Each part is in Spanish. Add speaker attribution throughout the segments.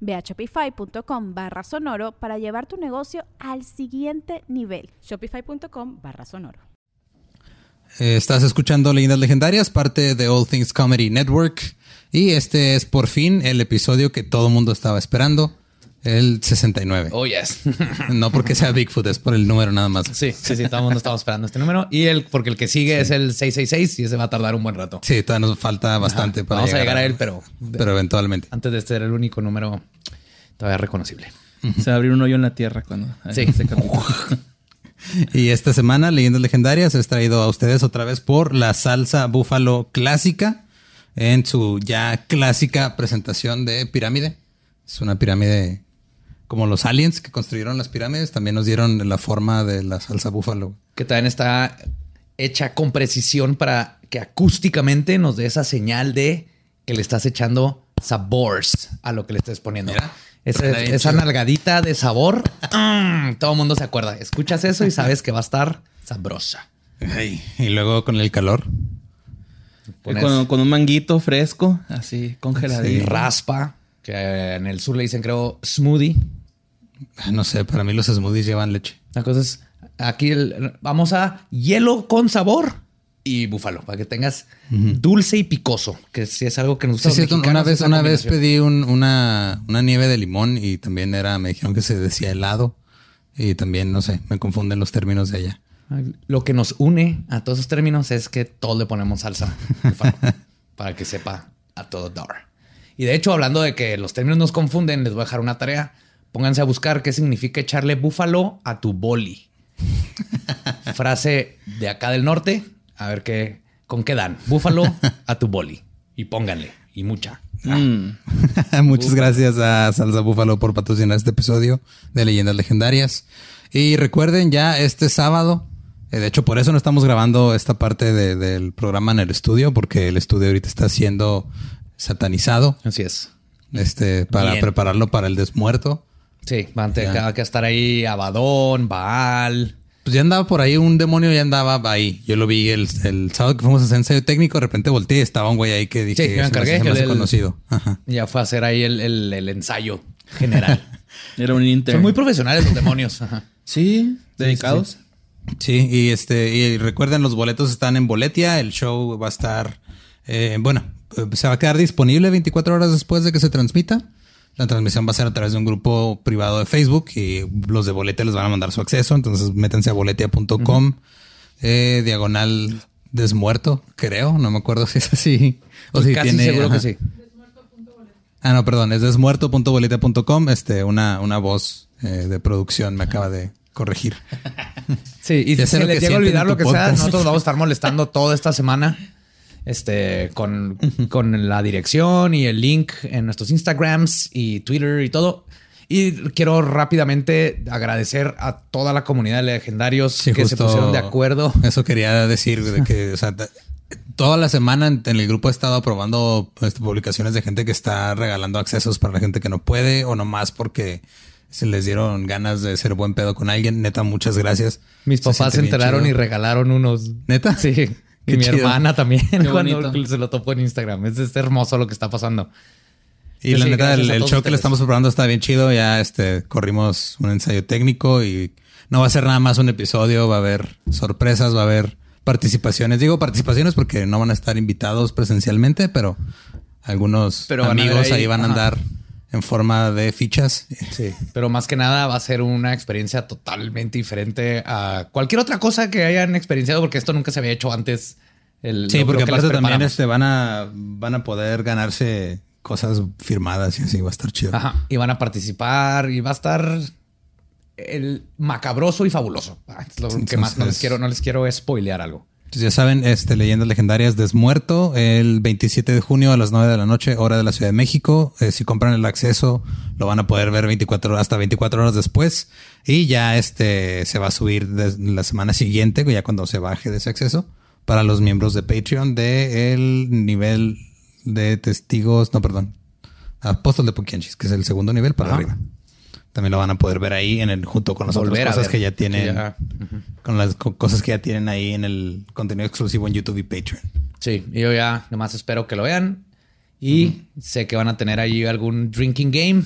Speaker 1: Ve a shopify.com barra sonoro para llevar tu negocio al siguiente nivel.
Speaker 2: Shopify.com barra sonoro.
Speaker 3: Eh, Estás escuchando Leyendas Legendarias, parte de All Things Comedy Network. Y este es por fin el episodio que todo el mundo estaba esperando. El 69.
Speaker 4: Oh, yes.
Speaker 3: No porque sea Bigfoot, es por el número nada más.
Speaker 4: sí, sí, sí, todo el mundo estaba esperando este número. Y el, porque el que sigue es el 666 y ese va a tardar un buen rato.
Speaker 3: Sí, todavía nos falta bastante para
Speaker 4: Vamos a llegar a él, pero,
Speaker 3: pero eventualmente.
Speaker 4: antes de ser el único número todavía reconocible.
Speaker 5: Se va a abrir un hoyo en la tierra cuando.
Speaker 4: Sí.
Speaker 5: este capítulo.
Speaker 3: Y esta semana, Leyendas Legendarias es traído a ustedes otra vez por la salsa búfalo clásica en su ya clásica presentación de pirámide. Es una pirámide como los aliens que construyeron las pirámides, también nos dieron la forma de la salsa búfalo.
Speaker 4: Que también está hecha con precisión para que acústicamente nos dé esa señal de que le estás echando sabores a lo que le estés poniendo.
Speaker 3: Mira,
Speaker 4: Esa, nalgadita de sabor, mm, todo el mundo se acuerda. Escuchas eso y sabes que va a estar sabrosa.
Speaker 3: Ay, y luego con el calor.
Speaker 5: Con, con un manguito fresco, así
Speaker 4: y
Speaker 5: congeladito.
Speaker 4: raspa, que en el sur le dicen, creo, smoothie.
Speaker 3: No sé, para mí los smoothies llevan leche.
Speaker 4: La cosa es, aquí el- vamos a hielo con sabor y búfalo, para que tengas dulce y picoso, que si es algo que nos gusta.
Speaker 3: Sí. Una vez, una vez pedí un- una, una nieve de limón y también era, me dijeron que se decía helado. Y también, no sé, me confunden los términos de allá.
Speaker 4: Lo que nos une a todos esos términos es que todos le ponemos salsa búfalo, para que sepa a todo dar. Y de hecho, hablando de que los términos nos confunden, les voy a dejar una tarea. Pónganse a buscar qué significa echarle búfalo a tu boli. Frase de acá del norte. A ver qué, con qué dan. Búfalo a tu boli. Y pónganle. Y mucha.
Speaker 5: Mm.
Speaker 3: Muchas gracias a Salsa Búfalo por patrocinar este episodio de Leyendas Legendarias. Y recuerden ya este sábado, eh, de hecho por eso no estamos grabando esta parte de- del programa en el estudio, porque el estudio ahorita está siendo satanizado
Speaker 4: Así es.
Speaker 3: este, para
Speaker 4: Bien.
Speaker 3: prepararlo para el desmuerto.
Speaker 4: Sí, van a tener que- que estar ahí Abadón, Baal.
Speaker 3: Pues ya andaba por ahí, un demonio ya andaba ahí. Yo lo vi el, el sábado que fuimos a hacer ensayo técnico, de repente volteé y estaba un güey ahí que dije,
Speaker 4: Sí, yo me
Speaker 3: "Se
Speaker 4: encargué, le-
Speaker 3: conocido. Ajá.
Speaker 4: Ya fue a hacer ahí el, el- el ensayo general.
Speaker 5: Era un intern.
Speaker 4: Son muy profesionales los demonios. Ajá.
Speaker 5: Sí, dedicados.
Speaker 3: Sí, y este, y recuerden, los boletos están en Boletia. El show va a estar, eh, bueno, eh, se va a quedar disponible 24 horas después de que se transmita. La transmisión va a ser a través de un grupo privado de Facebook y los de Boletia les van a mandar su acceso. Entonces métanse a boletia.com, eh, diagonal desmuerto, creo. No me acuerdo si es así. O si
Speaker 4: Casi
Speaker 3: tiene.
Speaker 4: seguro
Speaker 3: ajá.
Speaker 4: que sí.
Speaker 3: Ah, no, perdón, es desmuerto.boletia.com. Este, una, una voz eh, de producción me acaba de corregir.
Speaker 4: Sí, y si se les
Speaker 3: que
Speaker 4: llega a olvidar lo que sea,
Speaker 3: podcast.
Speaker 4: nosotros vamos a estar molestando toda esta semana. Este, con, con la dirección y el link en nuestros Instagrams y Twitter y todo. Y quiero rápidamente agradecer a toda la comunidad de legendarios
Speaker 3: Sí,
Speaker 4: que se pusieron de acuerdo.
Speaker 3: Eso quería decir, de que, o sea, t- toda la semana en, el grupo he estado aprobando pues, publicaciones de gente que está regalando accesos para la gente que no puede o nomás porque se les dieron ganas de ser buen pedo con alguien. Neta, muchas gracias.
Speaker 4: Mis papás
Speaker 3: siente
Speaker 4: se enteraron y regalaron unos.
Speaker 3: ¿Neta?
Speaker 4: Sí.
Speaker 3: Qué
Speaker 4: Y mi
Speaker 3: chido.
Speaker 4: hermana también cuando se lo topó en Instagram. Es, es hermoso lo que está pasando.
Speaker 3: Y la neta, el, show que le estamos preparando está bien chido. Ya este corrimos un ensayo técnico y no va a ser nada más un episodio. Va a haber sorpresas, va a haber participaciones. Digo participaciones porque no van a estar invitados presencialmente, pero algunos
Speaker 4: Pero
Speaker 3: amigos
Speaker 4: ahí,
Speaker 3: ahí, van a
Speaker 4: ajá.
Speaker 3: En forma de fichas.
Speaker 4: Sí, pero más que nada va a ser una experiencia totalmente diferente a cualquier otra cosa que hayan experienciado, porque esto nunca se había hecho antes. El,
Speaker 3: Sí, porque aparte también este, van, a, van a poder ganarse cosas firmadas y así va a estar chido.
Speaker 4: Ajá, y van a participar y va a estar el macabroso y fabuloso. Ah, es lo que más no les quiero, no les quiero spoilear algo.
Speaker 3: Entonces ya saben, este Leyendas Legendarias Desmuerto, el 27 de junio a las 9 de la noche, hora de la Ciudad de México. Eh, si compran el acceso, lo van a poder ver 24 horas, hasta 24 horas después. Y ya este se va a subir la semana siguiente, ya cuando se baje de ese acceso, para los miembros de Patreon de el nivel de testigos, no, perdón, Apóstol de Pukianchis, que es el segundo nivel para
Speaker 4: Ajá.
Speaker 3: arriba. También lo van a poder ver ahí en el junto con las
Speaker 4: Volver
Speaker 3: otras cosas que ya tienen con las co- cosas que ya tienen ahí en el contenido exclusivo en YouTube y Patreon.
Speaker 4: Sí, y yo ya nomás espero que lo vean. Y sé que van a tener ahí algún drinking game.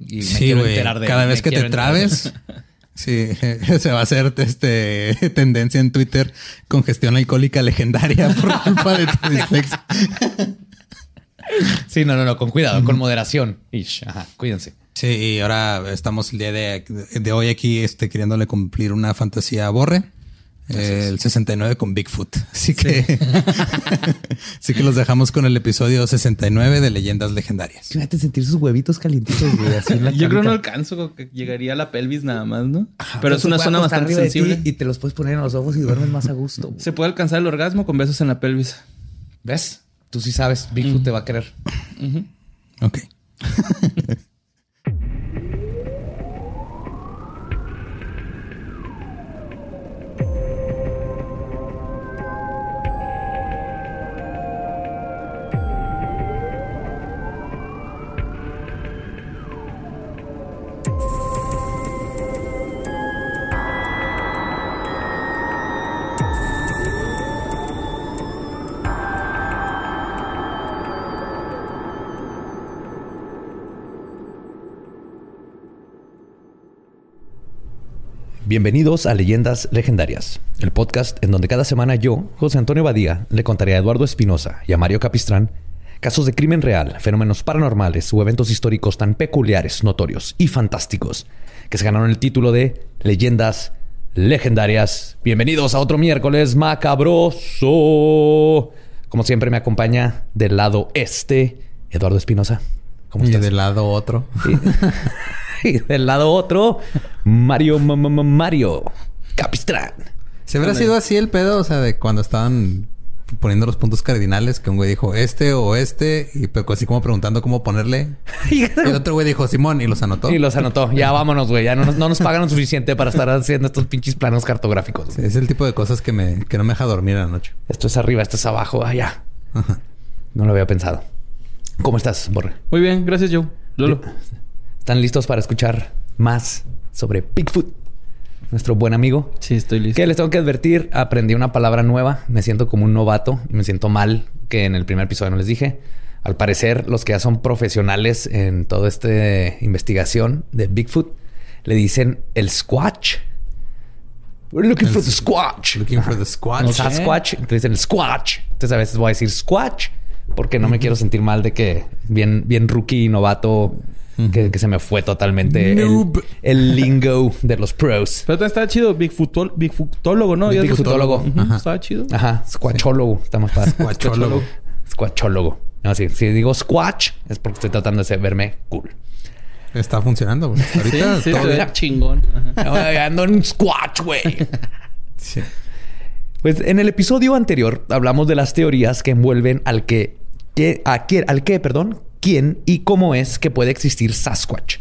Speaker 4: Y me
Speaker 3: Sí,
Speaker 4: quiero enterar de
Speaker 3: Cada vez que te trabes, sí, se va a hacer este tendencia en Twitter congestión alcohólica legendaria por culpa de tu dislexia.
Speaker 4: Sí, no, no, no, con cuidado, con moderación. Ish, ajá, cuídense.
Speaker 3: Sí, y ahora estamos el día de, de hoy aquí este, queriéndole cumplir una fantasía a Borre. eh, el 69 con Bigfoot. Así que, así que los dejamos con el episodio 69 de Leyendas Legendarias.
Speaker 4: Imagínate sentir sus huevitos calientitos, güey, así en la
Speaker 5: Yo creo no alcanzo, que llegaría a la pelvis nada más, ¿no?
Speaker 4: Ajá,
Speaker 5: Pero es una zona bastante sensible.
Speaker 4: Y te los puedes poner en los ojos y duermes más a gusto. güey.
Speaker 5: Se puede alcanzar el orgasmo con besos en la pelvis.
Speaker 4: ¿Ves? Tú sí sabes, Bigfoot te va a querer.
Speaker 3: Ok.
Speaker 4: Bienvenidos a Leyendas Legendarias, el podcast en donde cada semana yo, José Antonio Badía, le contaré a Eduardo Espinosa y a Mario Capistrán casos de crimen real, fenómenos paranormales o eventos históricos tan peculiares, notorios y fantásticos que se ganaron el título de Leyendas Legendarias. Bienvenidos a otro miércoles macabroso. Como siempre me acompaña del lado este Eduardo Espinosa. ¿Cómo
Speaker 3: Y
Speaker 4: estás?
Speaker 3: del lado otro.
Speaker 4: Y del lado otro, Mario Ma- Ma- Ma- Mario Capistrán.
Speaker 3: Se habrá sido así el pedo, o sea, de cuando estaban poniendo los puntos cardinales, que un güey dijo este o este, y pues así como preguntando cómo ponerle. Y el otro güey dijo Simón y los anotó.
Speaker 4: Y los anotó. Ya vámonos, güey. Ya no nos, no nos pagan lo suficiente para estar haciendo estos pinches planos cartográficos.
Speaker 3: Sí, es el tipo de cosas que me que no me deja dormir en la noche.
Speaker 4: Esto es arriba, esto es abajo. Allá. No lo había pensado. ¿Cómo estás, Borre?
Speaker 5: Muy bien, gracias, Joe. Lolo.
Speaker 4: ¿Están listos para escuchar más sobre Bigfoot? Nuestro buen amigo.
Speaker 5: Sí, estoy listo.
Speaker 4: Que les tengo que advertir, aprendí una palabra nueva. Me siento como un novato y me siento mal que en el primer episodio no les dije. Al parecer, los que ya son profesionales en toda esta investigación de Bigfoot le dicen el Squatch. We're looking for the Squatch.
Speaker 3: Looking for the squatch.
Speaker 4: El Sasquatch. Entonces dicen el Squatch. Entonces a veces voy a decir Squatch porque no me quiero sentir mal de que bien, bien rookie y Que, que se me fue totalmente el,
Speaker 3: Noob.
Speaker 4: el lingo de los pros.
Speaker 5: Pero también estaba chido. Bigfootólogo, ¿no? Ya-
Speaker 4: Bigfootólogo.
Speaker 5: Ujú,
Speaker 3: Ajá.
Speaker 5: Estaba chido.
Speaker 4: Ajá, squatchólogo. Está más padre.
Speaker 3: Squatchólogo.
Speaker 4: Squatchólogo. No, sí, si digo squatch es porque estoy tratando de verme cool.
Speaker 3: Está funcionando, güey.
Speaker 5: Sí,
Speaker 3: ahorita
Speaker 5: sí,
Speaker 3: todo
Speaker 5: se chingón.
Speaker 4: Ando en squatch, güey.
Speaker 3: Sí.
Speaker 4: Pues en el episodio anterior hablamos de las teorías que envuelven al que, que- a quién- al que, perdón, quién y cómo es que puede existir Sasquatch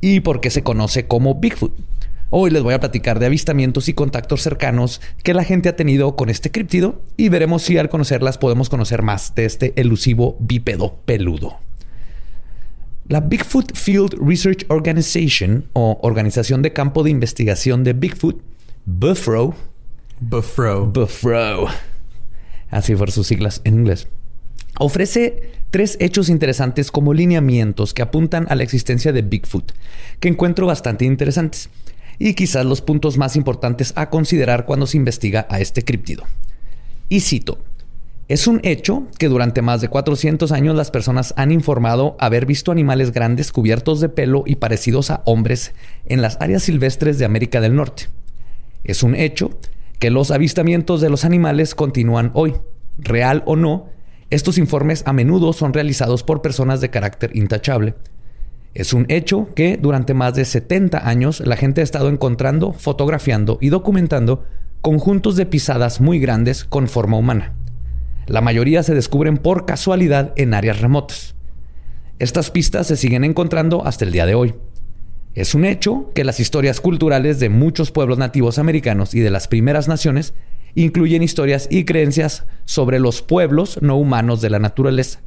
Speaker 4: y por qué se conoce como Bigfoot. Hoy les voy a platicar de avistamientos y contactos cercanos que la gente ha tenido con este críptido y veremos si al conocerlas podemos conocer más de este elusivo bípedo peludo. La Bigfoot Field Research Organization o Organización de Campo de Investigación de Bigfoot, BUFRO,
Speaker 3: Buffro.
Speaker 4: BUFRO, así por sus siglas en inglés, ofrece tres hechos interesantes como lineamientos que apuntan a la existencia de Bigfoot, que encuentro bastante interesantes, y quizás los puntos más importantes a considerar cuando se investiga a este críptido. Y cito, Es un hecho que durante más de 400 años las personas han informado haber visto animales grandes cubiertos de pelo y parecidos a hombres en las áreas silvestres de América del Norte. Es un hecho que los avistamientos de los animales continúan hoy. Real o no, estos informes a menudo son realizados por personas de carácter intachable. Es un hecho que durante más de 70 años la gente ha estado encontrando, fotografiando y documentando conjuntos de pisadas muy grandes con forma humana. La mayoría se descubren por casualidad en áreas remotas. Estas pistas se siguen encontrando hasta el día de hoy. Es un hecho que las historias culturales de muchos pueblos nativos americanos y de las primeras naciones incluyen historias y creencias sobre los pueblos no humanos de la naturaleza.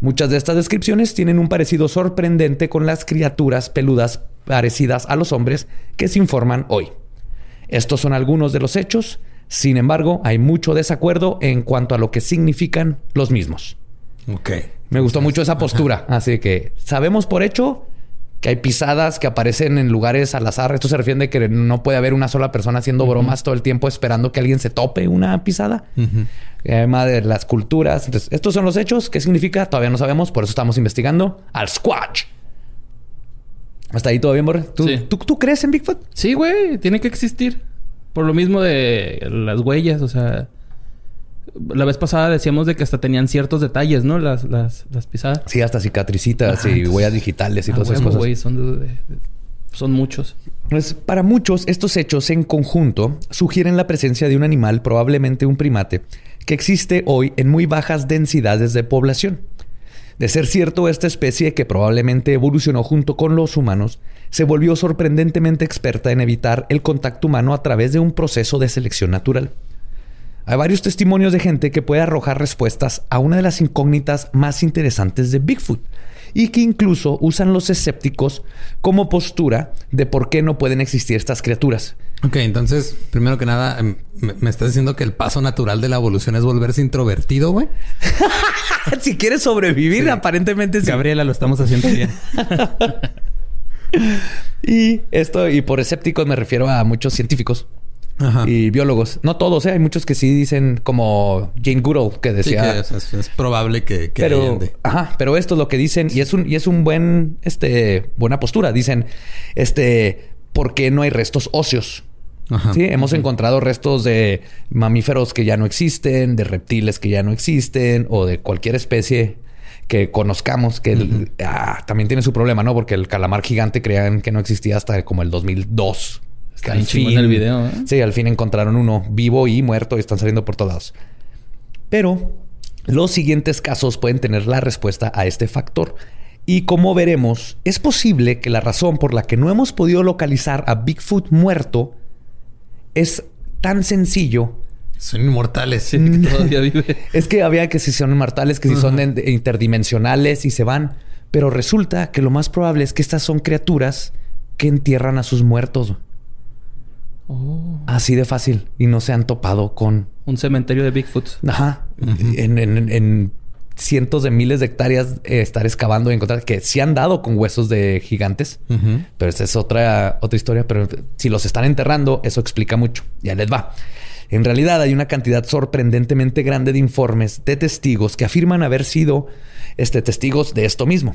Speaker 4: Muchas de estas descripciones tienen un parecido sorprendente con las criaturas peludas parecidas a los hombres que se informan hoy. Estos son algunos de los hechos sin embargo, hay mucho desacuerdo en cuanto a lo que significan los mismos.
Speaker 3: Ok.
Speaker 4: Me gustó mucho esa postura. Así que sabemos por hecho que hay pisadas que aparecen en lugares al azar. Esto se refiere a que no puede haber una sola persona haciendo bromas todo el tiempo esperando que alguien se tope una pisada. Además de las culturas. Entonces, estos son los hechos. ¿Qué significa? Todavía no sabemos. Por eso estamos investigando al Squatch. ¿Hasta ahí todo bien, Borre? ¿Tú,
Speaker 5: Sí.
Speaker 4: ¿tú, tú crees en Bigfoot?
Speaker 5: Sí, güey, tiene que existir. Por lo mismo de las huellas, o sea. La vez pasada decíamos de que hasta tenían ciertos detalles, ¿no? Las, las, las pisadas.
Speaker 4: Sí, hasta cicatricitas
Speaker 5: Ajá,
Speaker 4: y
Speaker 5: entonces-
Speaker 4: huellas digitales y
Speaker 5: Ah,
Speaker 4: todas esas cosas.
Speaker 5: son, de- de- de- son muchos.
Speaker 4: Pues para muchos, estos hechos en conjunto sugieren la presencia de un animal, probablemente un primate, que existe hoy en muy bajas densidades de población. De ser cierto, esta especie, que probablemente evolucionó junto con los humanos, se volvió sorprendentemente experta en evitar el contacto humano a través de un proceso de selección natural. Hay varios testimonios de gente que puede arrojar respuestas a una de las incógnitas más interesantes de Bigfoot y que incluso usan los escépticos como postura de por qué no pueden existir estas criaturas.
Speaker 3: Ok, entonces, primero que nada, em, me, me estás diciendo que el paso natural de la evolución es volverse introvertido, güey.
Speaker 4: si quieres sobrevivir,
Speaker 3: Sí.
Speaker 4: aparentemente sí.
Speaker 3: Gabriela, lo estamos haciendo bien.
Speaker 4: Y esto, y por escépticos me refiero a muchos científicos
Speaker 3: Ajá.
Speaker 4: y biólogos. No todos, ¿eh? hay muchos que sí dicen, como Jane Goodall, que
Speaker 3: Sí,
Speaker 4: decía.
Speaker 3: que, es, es probable que, que
Speaker 4: pero,
Speaker 3: de-
Speaker 4: ajá, pero esto es lo que dicen y es un y es un buen este buena postura. Dicen, este, ¿por qué no hay restos óseos?
Speaker 3: Ajá.
Speaker 4: Sí, hemos encontrado restos de mamíferos que ya no existen, de reptiles que ya no existen o de cualquier especie que conozcamos que el- ah, también tiene su problema, ¿no? Porque el calamar gigante creían que no existía hasta como el 2002.
Speaker 5: Está bien chingón el video, ¿eh?
Speaker 4: Sí, al fin encontraron uno vivo y muerto y están saliendo por todos lados. Pero los siguientes casos pueden tener la respuesta a este factor. Y como veremos, es posible que la razón por la que no hemos podido localizar a Bigfoot muerto es tan sencillo.
Speaker 3: Son inmortales.
Speaker 5: Sí, que todavía vive.
Speaker 4: Es que había que si son inmortales, que si son interdimensionales y se van. Pero resulta que lo más probable es que estas son criaturas que entierran a sus muertos.
Speaker 5: Oh,
Speaker 4: Así de fácil. Y no se han topado con
Speaker 5: un cementerio de Bigfoot.
Speaker 4: Ajá. en, en- en cientos de miles de hectáreas eh, estar excavando y encontrar que sí han dado con huesos de gigantes. Pero esa es otra, otra historia. Pero si los están enterrando, eso explica mucho. Ya les va. En realidad hay una cantidad sorprendentemente grande de informes de testigos que afirman haber sido este, testigos de esto mismo.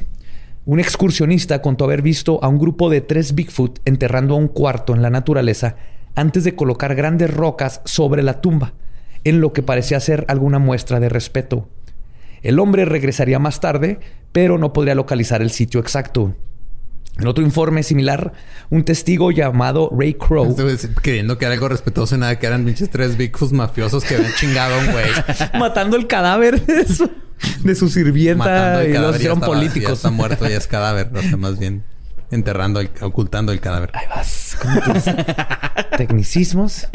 Speaker 4: Un excursionista contó haber visto a un grupo de tres Bigfoot enterrando a un cuarto en la naturaleza antes de colocar grandes rocas sobre la tumba, en lo que parecía ser alguna muestra de respeto. El hombre regresaría más tarde, pero no podría localizar el sitio exacto. En otro informe similar, un testigo llamado Ray Crow
Speaker 3: Queriendo que era algo respetuoso y nada, que eran pinches tres Bigfoots mafiosos que habían chingado a un güey.
Speaker 4: matando el cadáver de su, de su sirvienta
Speaker 3: Matando el
Speaker 4: y los hicieron
Speaker 3: estaba- ya
Speaker 4: políticos.
Speaker 3: está muerto, ya es cadáver. O sea, más bien enterrando, el- ocultando el cadáver.
Speaker 4: Ahí vas con tus tecnicismos.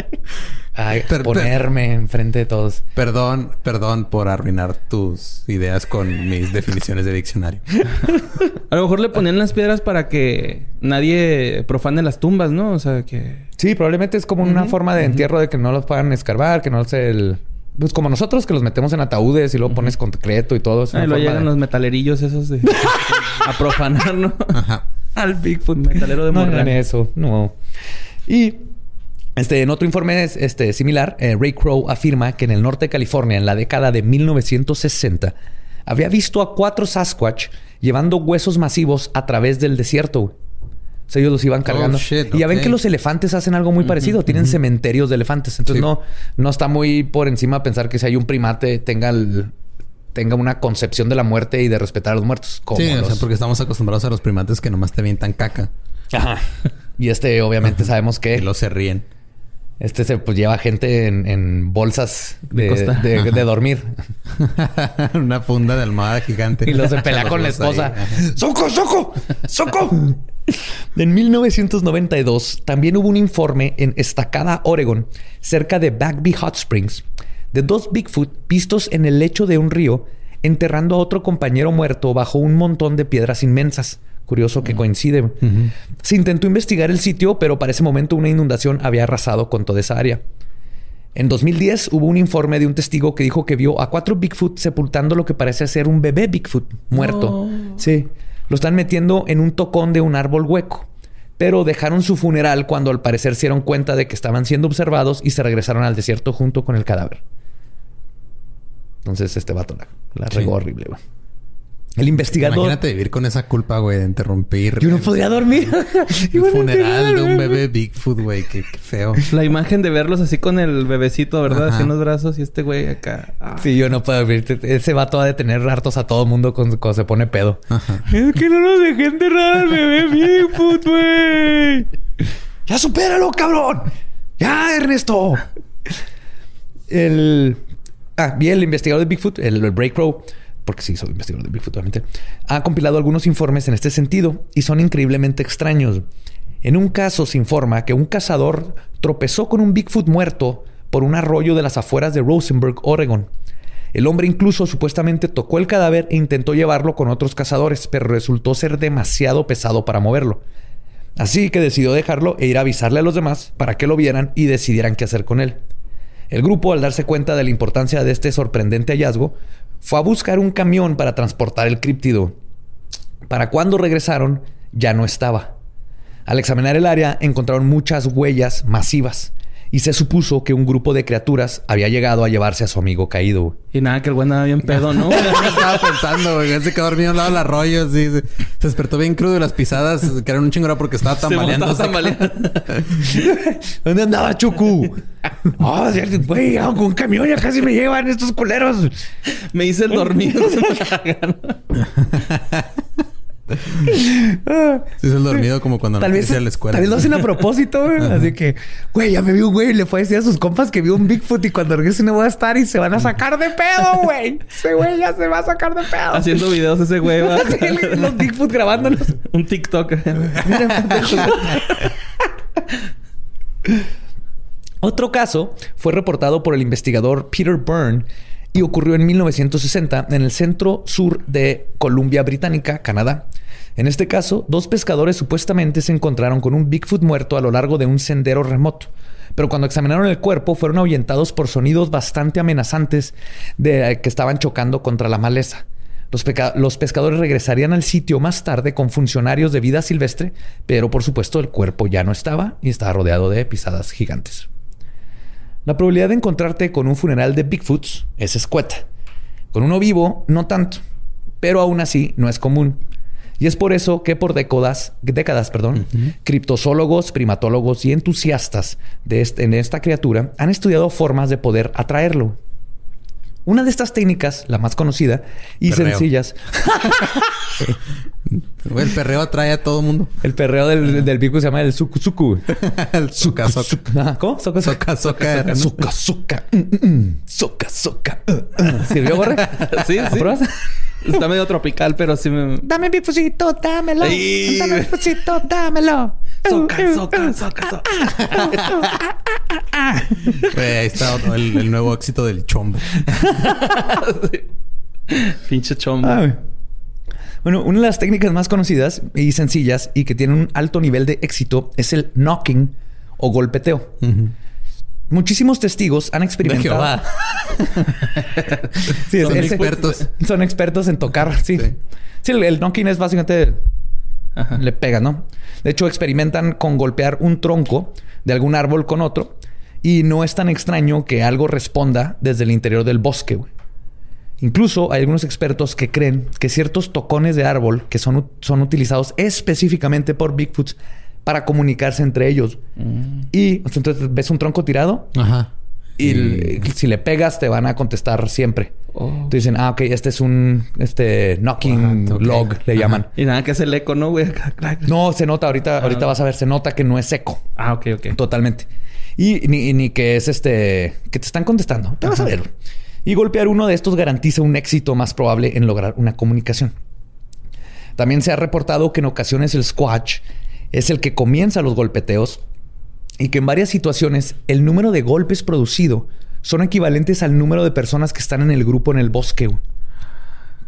Speaker 4: Ay,
Speaker 3: Per- per-
Speaker 4: ponerme enfrente de todos.
Speaker 3: Perdón, perdón por arruinar tus ideas con mis definiciones de diccionario.
Speaker 5: A lo mejor le ponían las piedras para que nadie profane las tumbas, ¿no? O sea, que...
Speaker 4: Sí, probablemente es como una forma de entierro de que no los puedan escarbar, que no se el... Pues como nosotros que los metemos en ataúdes y luego pones concreto y todo. Es una
Speaker 5: lo llegan
Speaker 4: de-
Speaker 5: los metalerillos esos de... a profanar, ¿no?
Speaker 3: Ajá.
Speaker 5: Al Bigfoot metalero de
Speaker 4: No hagan eso, no. Y Este, en otro informe este, similar, eh, Ray Crow afirma que en el norte de California, en la década de 1960, había visto a cuatro Sasquatch llevando huesos masivos a través del desierto. güey. O sea, ellos los iban cargando.
Speaker 3: Oh, shit,
Speaker 4: y ya ven que los elefantes hacen algo muy parecido. Tienen cementerios de elefantes. Entonces
Speaker 3: Sí.
Speaker 4: no, no está muy por encima pensar que si hay un primate tenga el- tenga una concepción de la muerte y de respetar a los muertos. Como
Speaker 3: Sí, o
Speaker 4: los-
Speaker 3: sea, porque estamos acostumbrados a los primates que nomás te avientan caca
Speaker 4: Ajá. Y este, obviamente, sabemos que
Speaker 3: y los se ríen.
Speaker 4: este se pues, lleva gente en, en bolsas de,
Speaker 5: De costa.
Speaker 4: de- de dormir.
Speaker 3: Una funda de almohada gigante.
Speaker 4: Y los se pelea con la esposa. ¡Soco, soco! ¡Soco! En 1992 también hubo un informe en Estacada, Oregon, cerca de Bagby Hot Springs, de dos Bigfoot vistos en el lecho de un río enterrando a otro compañero muerto bajo un montón de piedras inmensas. Curioso que coincide. Se intentó investigar el sitio, pero para ese momento una inundación había arrasado con toda esa área. En 2010 hubo un informe de un testigo que dijo que vio a cuatro Bigfoot sepultando lo que parece ser un bebé Bigfoot muerto. Sí. Lo están metiendo en un tocón de un árbol hueco. Pero dejaron su funeral cuando al parecer se dieron cuenta de que estaban siendo observados y se regresaron al desierto junto con el cadáver. Entonces este vato la, la regó
Speaker 3: Sí.
Speaker 4: horrible, güey. El investigador...
Speaker 3: Imagínate vivir con esa culpa, güey, de interrumpir.
Speaker 4: Yo no podría dormir.
Speaker 3: El funeral de un bebé Bigfoot, güey. Qué, qué feo.
Speaker 5: La imagen de verlos así con el bebecito, ¿verdad?
Speaker 3: Ajá.
Speaker 5: Así en los brazos y este güey acá. Ah.
Speaker 4: Sí, yo no puedo vivir. Ese vato ha de tener hartos a todo mundo cuando, cuando se pone pedo.
Speaker 3: Ajá.
Speaker 4: Es que no nos dejé enterrar al bebé Bigfoot, güey. ¡Ya supéralo, cabrón! ¡Ya, Ernesto! El... Ah, el investigador de Bigfoot, el, Break Crow, porque sí, soy investigador de Bigfoot, obviamente, ha compilado algunos informes en este sentido y son increíblemente extraños. En un caso se informa que un cazador tropezó con un Bigfoot muerto por un arroyo de las afueras de Rosenberg, Oregon. El hombre incluso supuestamente tocó el cadáver e intentó llevarlo con otros cazadores, pero resultó ser demasiado pesado para moverlo. Así que decidió dejarlo e ir a avisarle a los demás para que lo vieran y decidieran qué hacer con él. El grupo, al darse cuenta de la importancia de este sorprendente hallazgo, fue a buscar un camión para transportar el críptido. Para cuando regresaron, ya no estaba. Al examinar el área, encontraron muchas huellas masivas y se supuso que un grupo de criaturas había llegado a llevarse a su amigo caído.
Speaker 5: Y nada, que el güey andaba bien pedo, ¿no?
Speaker 3: Estaba pensando, güey. Se quedó dormido al lado del arroyo. así, se, se despertó bien crudo y las pisadas que eran un chingora porque estaba tambaleando.
Speaker 5: estaba tambaleando.
Speaker 4: ¿Dónde andaba Chucu? Ah, güey, con un camión ya casi me llevan estos culeros.
Speaker 5: Me hice el dormido.
Speaker 3: Sí, es el dormido como cuando
Speaker 4: Tal
Speaker 3: no
Speaker 4: vez,
Speaker 3: quieres ir a la escuela.
Speaker 4: tal vez lo hacen a propósito, güey. Así que, güey, ya me vi un güey y le fue a decir a sus compas que vio un Bigfoot y cuando regrese no voy a estar y se van a sacar de pedo, güey. Ese güey ya se va a sacar de pedo.
Speaker 5: Haciendo videos ese güey, va.
Speaker 4: Sí, los Bigfoot grabándolos.
Speaker 5: Un TikTok.
Speaker 4: Otro caso fue reportado por el investigador Peter Byrne y ocurrió en 1960 en el centro sur de Columbia Británica, Canadá. En este caso, dos pescadores supuestamente se encontraron con un Bigfoot muerto a lo largo de un sendero remoto. Pero cuando examinaron el cuerpo fueron ahuyentados por sonidos bastante amenazantes de que estaban chocando contra la maleza. Los, los pescadores regresarían al sitio más tarde con funcionarios de vida silvestre, pero por supuesto el cuerpo ya no estaba y estaba rodeado de pisadas gigantes. La probabilidad de encontrarte con un funeral de Bigfoots es escueta. Con uno vivo, no tanto. Pero aún así, no es común. Y es por eso que por décadas, décadas, perdón, criptozoólogos, primatólogos y entusiastas de este- en esta criatura han estudiado formas de poder atraerlo. Una de estas técnicas, la más conocida y
Speaker 3: Perreo.
Speaker 4: sencillas,
Speaker 3: el perreo atrae a todo mundo.
Speaker 4: el perreo del, del Bigfoot se llama el suku suku.
Speaker 3: el soca, soca.
Speaker 4: Ajá, ¿Cómo? Soca,
Speaker 3: Soca, soca. ¿no?
Speaker 4: Soca, soca. Mm, mm, mm. Uh, uh. ¿Sirvió, Borre?
Speaker 5: Sí, sí. Está medio tropical, pero sí me...
Speaker 4: Dame Bigfootcito, dámelo.
Speaker 5: Ay.
Speaker 4: Dame Bigfootcito, dámelo.
Speaker 5: Soca, soca, soca, soca.
Speaker 3: Ahí está otro- el, el nuevo éxito del chombo.
Speaker 5: Pinche chombo.
Speaker 4: Ay. Bueno, una de las técnicas más conocidas y sencillas y que tiene un alto nivel de éxito es el knocking o golpeteo. Muchísimos testigos han experimentado. Sí,
Speaker 3: Son
Speaker 4: ese-
Speaker 3: expertos.
Speaker 4: Son expertos en tocar, sí.
Speaker 3: Sí.
Speaker 4: Sí, el, el knocking es básicamente
Speaker 5: Ajá.
Speaker 4: Le pegas, ¿no? De hecho, experimentan con golpear un tronco de algún árbol con otro. Y no es tan extraño que algo responda desde el interior del bosque, güey. Incluso hay algunos expertos que creen que ciertos tocones de árbol que son, son utilizados específicamente por Bigfoots para comunicarse entre ellos. Y entonces ves un tronco tirado
Speaker 3: Ajá.
Speaker 4: y si le pegas te van a contestar siempre.
Speaker 5: Oh.
Speaker 4: Entonces dicen, ah, ok, este es un este knocking
Speaker 3: What?
Speaker 4: Log, le
Speaker 3: Ajá.
Speaker 4: llaman.
Speaker 5: Y nada que es el eco, ¿no, güey?
Speaker 4: No, se nota ahorita, ahorita vas a ver, se nota que no es seco.
Speaker 5: Ah, ok, ok.
Speaker 4: Totalmente. Y ni, ni que es este que te están contestando. Te vas a ver. Y golpear uno de estos garantiza un éxito más probable en lograr una comunicación. También se ha reportado que en ocasiones el squatch es el que comienza los golpeteos y que en varias situaciones el número de golpes producido son equivalentes al número de personas que están en el grupo en el bosque.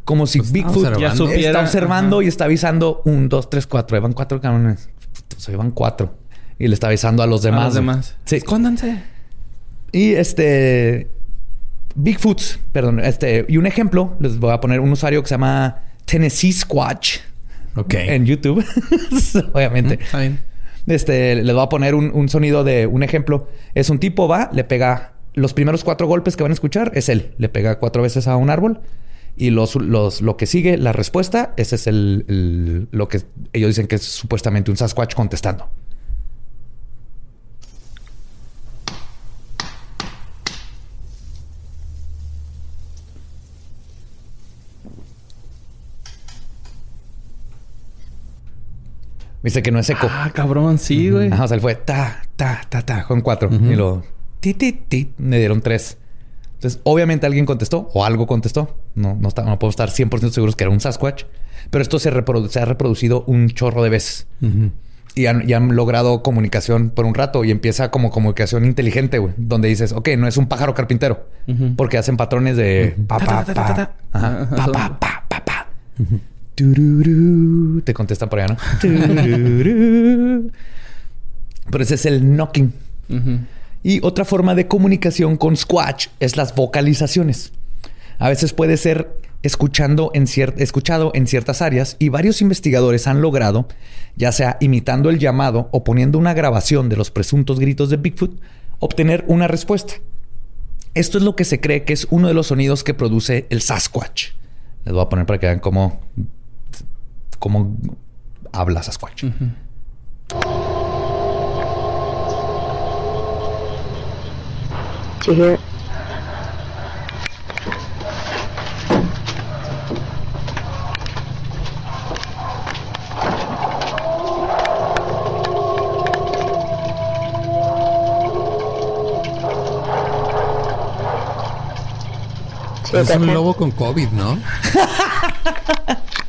Speaker 4: Como si
Speaker 3: Pues,
Speaker 4: Bigfoot
Speaker 3: observando.
Speaker 5: Ya supiera.
Speaker 4: está observando
Speaker 5: Ajá.
Speaker 4: y está avisando un, dos, tres, cuatro. Ahí van cuatro cabrones. Se van cuatro. Y le está avisando a los demás.
Speaker 5: A los demás.
Speaker 4: Sí.
Speaker 5: Escóndanse.
Speaker 4: Y este. Bigfoots, perdón. Este. Y un ejemplo, les voy a poner un usuario que se llama Tennessee Squatch
Speaker 3: Ok.
Speaker 4: en YouTube. Obviamente.
Speaker 3: Está bien.
Speaker 4: Este, les voy a poner un, un sonido de un ejemplo. Es un tipo, va, le pega los primeros cuatro golpes que van a escuchar, es él. Le pega cuatro veces a un árbol. Y los, los, lo que sigue, la respuesta, ese es el, el- lo que ellos dicen que es supuestamente un Sasquatch contestando. Dice que no es eco.
Speaker 5: Ah, cabrón, sí, güey.
Speaker 4: Ajá, o sea, él fue ta, ta, ta, ta, con cuatro. Y luego, ti, ti, ti, me dieron tres. Entonces, obviamente alguien contestó o algo contestó. No, no, está, no puedo estar 100% seguros que era un Sasquatch. Pero esto se, ha reproducido un chorro de veces. Y han, y han logrado comunicación por un rato y empieza como comunicación inteligente, güey. Donde dices, ok, no es un pájaro carpintero. Porque hacen patrones de pa, pa, pa. Pa, pa, pa, pa, pa. Te contestan por allá, ¿no? Tururú. Pero ese es el knocking. Y otra forma de comunicación con Squatch es las vocalizaciones. A veces puede ser escuchando en escuchado en ciertas áreas y varios investigadores han logrado, ya sea imitando el llamado o poniendo una grabación de los presuntos gritos de Bigfoot, obtener una respuesta. Esto es lo que se cree que es uno de los sonidos que produce el Sasquatch. Les voy a poner para que vean cómo, cómo habla Sasquatch.
Speaker 6: Do you hear it? See what
Speaker 3: Es un lobo con COVID, ¿no?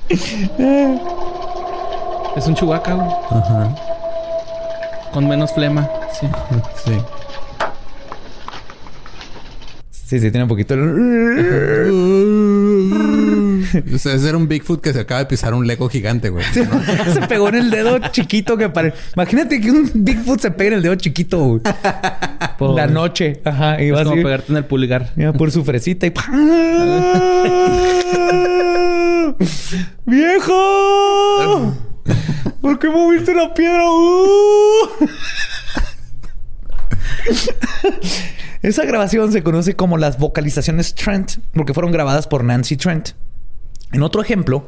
Speaker 5: Es un chubaca, güey.
Speaker 3: Ajá.
Speaker 5: Con menos flema. Sí.
Speaker 3: Sí.
Speaker 4: Sí, sí, tiene un poquito. el-
Speaker 3: O sea, ese era un Bigfoot que se acaba de pisar un Lego gigante, güey.
Speaker 4: se pegó en el dedo chiquito que parece. Imagínate que un Bigfoot se pegue en el dedo chiquito güey.
Speaker 5: Pobre.
Speaker 4: la noche. Ajá. Y
Speaker 5: Es como
Speaker 4: así.
Speaker 5: pegarte en el pulgar.
Speaker 4: Mira, por su fresita y. ¡Viejo! ¿Por qué moviste la piedra? ¡Uh! Esa grabación se conoce como las vocalizaciones Trent, porque fueron grabadas por Nancy Trent. En otro ejemplo,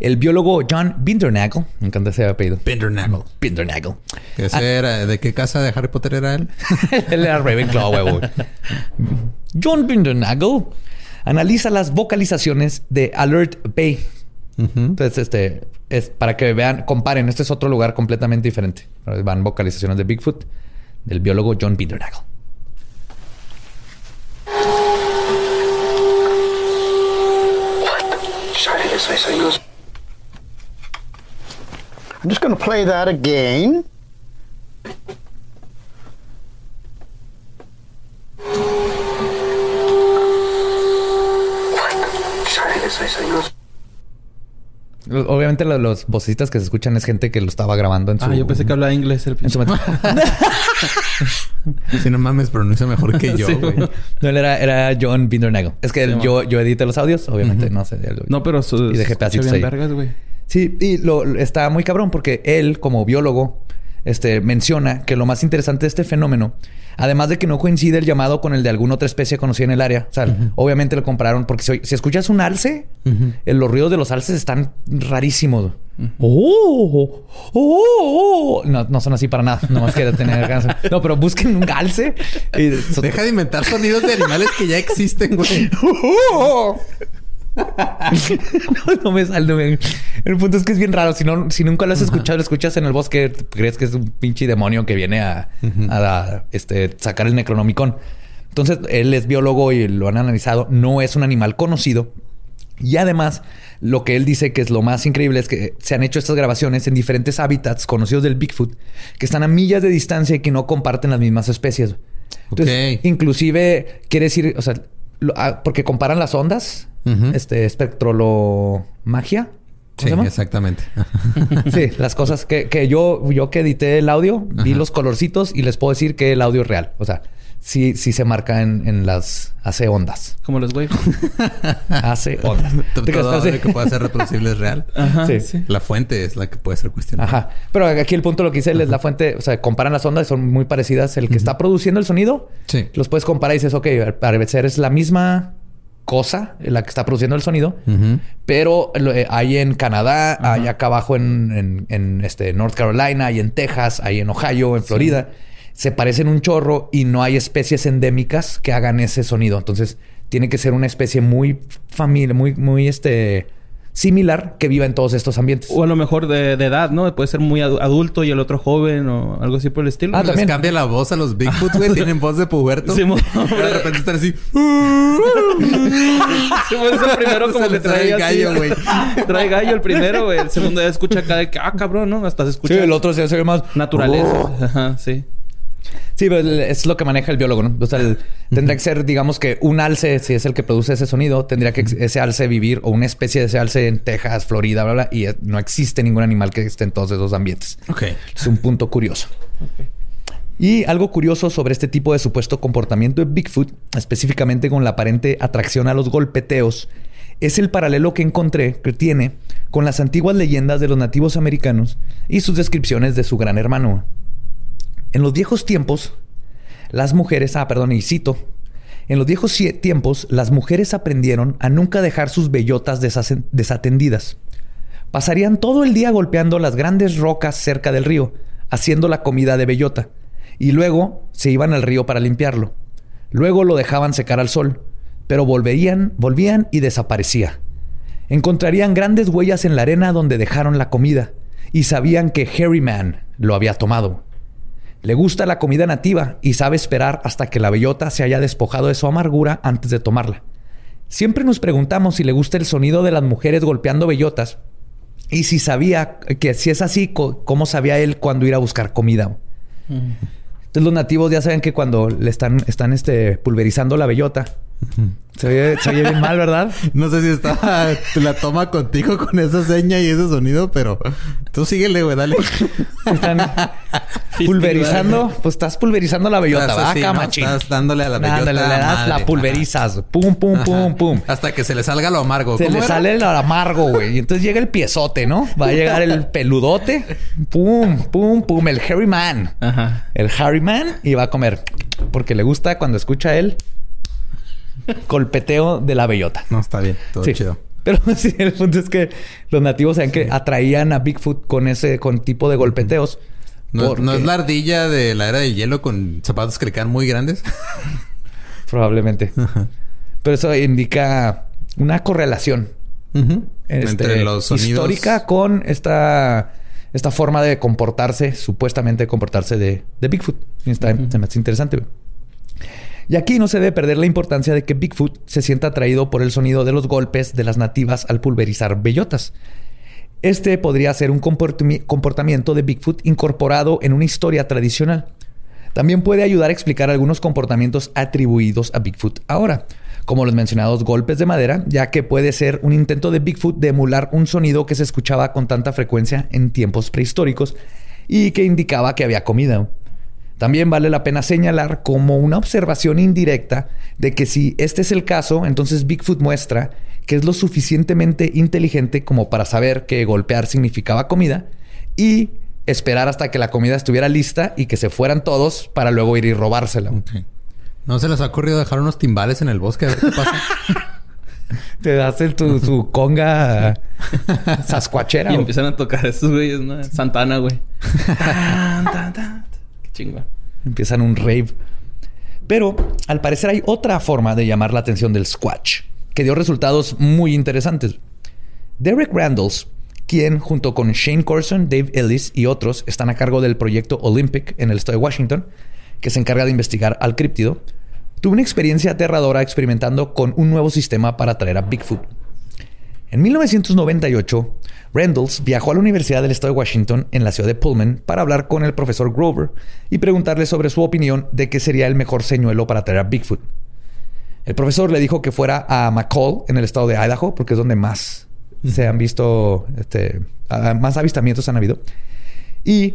Speaker 4: el biólogo John Bindernagel, me encanta ese apellido,
Speaker 3: Bindernagel.
Speaker 4: Bindernagel,
Speaker 3: Ese era... ¿De qué casa de Harry Potter era él?
Speaker 4: Él era Ravenclaw, huevo. John Bindernagel analiza las vocalizaciones de Alert Bay. Entonces, este es para que vean, comparen. Este es otro lugar completamente diferente. Van vocalizaciones de Bigfoot del biólogo John
Speaker 7: you. I'm just going to play that again. Sorry, yes, I saw you.
Speaker 4: Obviamente los vocecitas que se escuchan es gente que lo estaba grabando en su...
Speaker 5: Ah, yo pensé que hablaba inglés el
Speaker 4: en su
Speaker 5: pinche.
Speaker 3: Si no mames, pronuncia mejor que yo,
Speaker 5: Sí,
Speaker 3: güey.
Speaker 5: güey.
Speaker 4: No, él era, era John Bindernagel. Es que
Speaker 5: Sí,
Speaker 4: yo, yo edité los audios, obviamente no sé.
Speaker 5: No, pero su,
Speaker 4: Y dejé pedacitos
Speaker 5: bien
Speaker 4: ahí.
Speaker 5: vergas, güey.
Speaker 4: Sí, y lo, lo- está muy cabrón porque él, como biólogo, este, menciona que lo más interesante de este fenómeno, además de que no coincide el llamado con el de alguna otra especie conocida en el área, o sea, obviamente lo compararon porque si, si escuchas un alce, eh, los ruidos de los alces están rarísimos. Oh, oh, oh. No, no son así para nada, nomás quiero tener ganas. No, pero busquen un alce y
Speaker 3: Deja de inventar sonidos de animales que ya existen, güey.
Speaker 4: no, no me sale. no me- El punto es que es bien raro. Si, no, si nunca lo has escuchado, lo escuchas en el bosque, crees que es un pinche demonio que viene a, a, este, sacar el necronomicon. Entonces, él es biólogo y lo han analizado. No es un animal conocido. Y además, lo que él dice que es lo más increíble es que se han hecho estas grabaciones en diferentes hábitats conocidos del Bigfoot, que están a millas de distancia y que no comparten las mismas especies. Entonces, inclusive quiere decir, o sea, ah, porque comparan las ondas,
Speaker 3: Ujú.
Speaker 4: este espectrolomagia. ¿Cómo
Speaker 3: Sí, exactamente.
Speaker 4: Sí, las cosas que, que yo, yo que edité el audio, vi los colorcitos y les puedo decir que el audio es real. O sea, sí, sí se marca en, en las hace ondas.
Speaker 5: Como los güey.
Speaker 4: Hace ondas.
Speaker 3: Todo audio que pueda ser reproducible es real.
Speaker 5: Ajá.
Speaker 4: Sí.
Speaker 5: Sí.
Speaker 3: La fuente es la que puede ser cuestionada.
Speaker 4: Ajá. Pero aquí el punto lo que dice él es la fuente, o sea, comparan las ondas, son muy parecidas. El que está produciendo el sonido,
Speaker 3: Sí.
Speaker 4: los puedes comparar y dices, ok, al parecer es la misma cosa la que está produciendo el sonido, pero lo- eh, hay en Canadá, hay acá abajo en, en- en, este North Carolina, hay en Texas, hay en Ohio, en Florida. Se parecen un chorro y no hay especies endémicas que hagan ese sonido. Entonces, tiene que ser una especie muy familiar, muy, muy este similar que viva en todos estos ambientes.
Speaker 5: O a lo mejor de, de edad, ¿no? Puede ser muy adu- adulto y el otro joven o algo así por el estilo.
Speaker 4: Ah,
Speaker 3: Les
Speaker 4: también.
Speaker 3: cambia la voz a los Bigfoot, güey. Tienen voz de puberto.
Speaker 5: Sí,
Speaker 3: de repente están así.
Speaker 5: Sí, pues, el primero como
Speaker 3: Se
Speaker 5: que
Speaker 3: le trae gallo, güey.
Speaker 5: Trae gallo el primero, güey. El segundo ya escucha acá de que, ah, cabrón, ¿no? Hasta se escucha
Speaker 4: Sí, el otro se hace más
Speaker 5: naturaleza.
Speaker 4: Oh.
Speaker 5: Ajá, sí.
Speaker 4: Sí, pero es lo que maneja el biólogo, ¿no? O sea, el- tendría que ser, digamos que un alce, si es el que produce ese sonido, tendría que ese alce vivir o una especie de ese alce en Texas, Florida, bla, bla, y no existe ningún animal que esté en todos esos ambientes.
Speaker 3: Ok.
Speaker 4: Es un punto curioso. Y algo curioso sobre este tipo de supuesto comportamiento de Bigfoot, específicamente con la aparente atracción a los golpeteos, es el paralelo que encontré que tiene con las antiguas leyendas de los nativos americanos y sus descripciones de su gran hermano. En los viejos tiempos, las mujeres, ah, perdón, y cito, en los viejos tiempos, las mujeres aprendieron a nunca dejar sus bellotas desatendidas. Pasarían todo el día golpeando las grandes rocas cerca del río, haciendo la comida de bellota, y luego se iban al río para limpiarlo. Luego lo dejaban secar al sol, pero volverían, volvían y desaparecía. Encontrarían grandes huellas en la arena donde dejaron la comida, y sabían que Harry Man lo había tomado. Le gusta la comida nativa y sabe esperar hasta que la bellota se haya despojado de su amargura antes de tomarla. Siempre nos preguntamos si le gusta el sonido de las mujeres golpeando bellotas y si sabía que si es así, cómo sabía él cuándo ir a buscar comida. Entonces los nativos ya saben que cuando le están, están este, pulverizando la bellota, se oye, se oye bien mal, ¿verdad?
Speaker 3: No sé si estaba la toma contigo con esa seña y ese sonido, pero tú síguele, güey, dale.
Speaker 4: Están pulverizando, pues estás pulverizando la bellota,
Speaker 3: Estás
Speaker 4: ¿va?
Speaker 3: así,
Speaker 4: Acá,
Speaker 3: ¿no?
Speaker 4: machín.
Speaker 3: Estás dándole a la bellota.
Speaker 4: Ándale, le das, la pulverizas. Pum, pum, pum,
Speaker 3: Ajá.
Speaker 4: pum.
Speaker 3: Hasta que se le salga lo amargo.
Speaker 4: Se
Speaker 3: ¿Cómo
Speaker 4: le
Speaker 3: era?
Speaker 4: sale el amargo, güey. Y entonces llega el piezote, ¿no? Va a llegar el peludote. Pum, pum, pum. El Harry Man.
Speaker 5: Ajá.
Speaker 4: El Harry Man. Y va a comer. Porque le gusta cuando escucha el golpeteo de la bellota.
Speaker 3: No, está bien. Todo
Speaker 4: Sí.
Speaker 3: chido.
Speaker 4: Pero sí, el punto es que los nativos saben que atraían a Bigfoot con ese con tipo de golpeteos.
Speaker 3: ¿No,
Speaker 4: porque-
Speaker 3: ¿No es la ardilla de la era del hielo con zapatos que le quedan muy grandes?
Speaker 4: Probablemente. Pero eso indica una correlación este,
Speaker 3: Entre los sonidos.
Speaker 4: histórica con esta, esta forma de comportarse, supuestamente comportarse de, de Bigfoot. Está, Se me hace interesante. Y aquí no se debe perder la importancia de que Bigfoot se sienta atraído por el sonido de los golpes de las nativas al pulverizar bellotas. Este podría ser un comportami- comportamiento de Bigfoot incorporado en una historia tradicional. También puede ayudar a explicar algunos comportamientos atribuidos a Bigfoot ahora, como los mencionados golpes de madera, ya que puede ser un intento de Bigfoot de emular un sonido que se escuchaba con tanta frecuencia en tiempos prehistóricos y que indicaba que había comida. También vale la pena señalar como una observación indirecta de que si este es el caso, entonces Bigfoot muestra que es lo suficientemente inteligente como para saber que golpear significaba comida y esperar hasta que la comida estuviera lista y que se fueran todos para luego ir y robársela.
Speaker 3: ¿No se les ha ocurrido dejar unos timbales en el bosque? A ver qué pasa.
Speaker 4: Te das el- tu, tu conga sascuachera.
Speaker 5: Y empiezan a tocar esos güeyes, ¿no? Santana, güey. Chingo.
Speaker 4: Empiezan un rave. Pero al parecer hay otra forma de llamar la atención del Squatch, que dio resultados muy interesantes. Derek Randalls, quien junto con Shane Corson, Dave Ellis y otros están a cargo del proyecto Olympic en el estado de Washington, que se encarga de investigar al críptido, tuvo una experiencia aterradora experimentando con un nuevo sistema para atraer a Bigfoot. En 1998, Randalls viajó a la Universidad del Estado de Washington en la ciudad de Pullman para hablar con el profesor Grover y preguntarle sobre su opinión de qué sería el mejor señuelo para atraer a Bigfoot. El profesor le dijo que fuera a McCall, en el estado de Idaho, porque es donde más se han visto, este, más avistamientos han habido. Y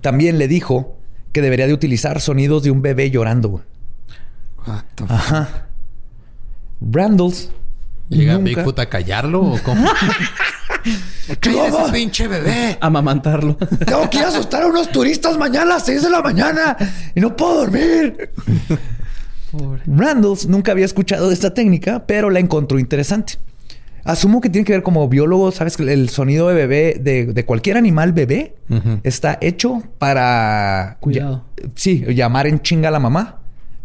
Speaker 4: también le dijo que debería de utilizar sonidos de un bebé llorando.
Speaker 3: What the f-
Speaker 4: Ajá. Randalls
Speaker 3: ¿Llega
Speaker 4: nunca-
Speaker 3: Bigfoot a callarlo o cómo? ¡Cállate ese pinche bebé!
Speaker 5: Amamantarlo.
Speaker 4: Tengo que ir a asustar a unos turistas mañana a las 6 de la mañana y no puedo dormir. Randalls nunca había escuchado de esta técnica, pero la encontró interesante. Asumo que tiene que ver como biólogo, sabes que el sonido de bebé, de, de cualquier animal bebé, está hecho para...
Speaker 5: Cuidado.
Speaker 4: ya- sí, llamar en chinga a la mamá.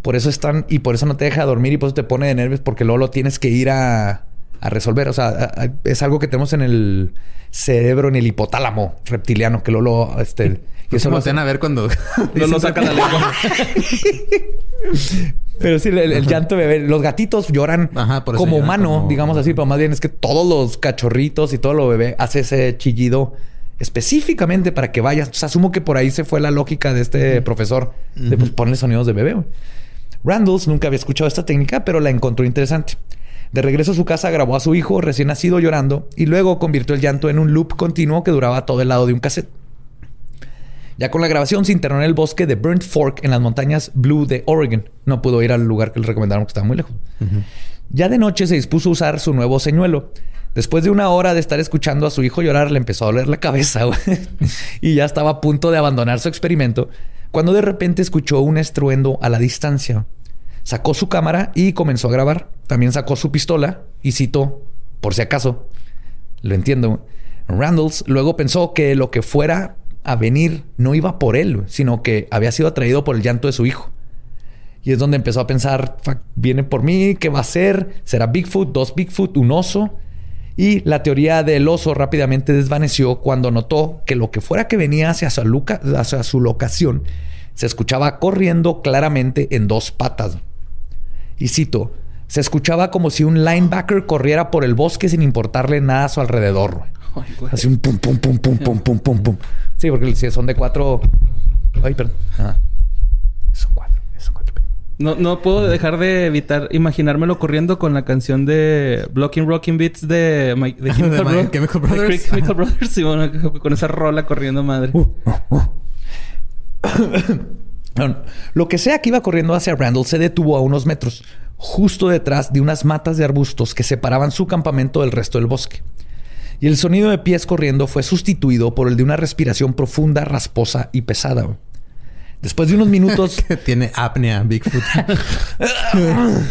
Speaker 4: Por eso están, y por eso no te deja dormir y por eso te pone de nervios, porque luego lo tienes que ir a, a resolver. O sea, a- a- es algo que tenemos en el cerebro, en el hipotálamo reptiliano, que luego lo, este, y eso lo
Speaker 3: voltean a ver cuando...
Speaker 5: No lo saca la lengua.
Speaker 4: Pero sí, el, el llanto de bebé. Los gatitos lloran
Speaker 3: Ajá, por eso
Speaker 4: como humano,
Speaker 3: como-
Speaker 4: digamos así, pero más bien es que todos los cachorritos y todo lo bebé hace ese chillido específicamente para que vayas. O sea, asumo que por ahí se fue la lógica de este profesor de pues, ponerle sonidos de bebé. güey. Randalls nunca había escuchado esta técnica, pero la encontró interesante. De regreso a su casa grabó a su hijo recién nacido llorando y luego convirtió el llanto en un loop continuo que duraba todo el lado de un cassette. Ya con la grabación se internó en el bosque de Burnt Fork en las montañas Blue de Oregon. No pudo ir al lugar que le recomendaron que estaba muy lejos. Ya de noche se dispuso a usar su nuevo señuelo. Después de una hora de estar escuchando a su hijo llorar, le empezó a doler la cabeza y ya estaba a punto de abandonar su experimento cuando de repente escuchó un estruendo a la distancia. Sacó su cámara y comenzó a grabar. También sacó su pistola y citó, por si acaso, lo entiendo. Randalls luego pensó que lo que fuera a venir no iba por él, sino que había sido atraído por el llanto de su hijo. Y es donde empezó a pensar, "Fuck, viene por mí, ¿qué va a hacer? ¿Será Bigfoot, dos Bigfoot, un oso? Y la teoría del oso rápidamente desvaneció cuando notó que lo que fuera que venía hacia su, luca- hacia su locación se escuchaba corriendo claramente en dos patas. Y cito, se escuchaba como si un linebacker corriera por el bosque sin importarle nada a su alrededor.
Speaker 5: Ay.
Speaker 4: Así un pum, pum, pum, pum, pum, pum, pum, pum. Sí, porque si son de cuatro. Ay, perdón. Ajá. Son cuatro.
Speaker 5: No, no puedo dejar de evitar imaginármelo corriendo con la canción de Blocking Rocking Beats de, My- de Chemical,
Speaker 3: De My
Speaker 5: Bro-
Speaker 3: Chemical
Speaker 5: de
Speaker 3: Brothers.
Speaker 5: Chemical Brothers. Bueno, con esa rola corriendo madre.
Speaker 4: No, Lo que sea que iba corriendo hacia Randall se detuvo a unos metros, justo detrás de unas matas de arbustos que separaban su campamento del resto del bosque. Y el sonido de pies corriendo fue sustituido por el de una respiración profunda, rasposa y pesada. Después de unos minutos,
Speaker 3: que tiene apnea Bigfoot.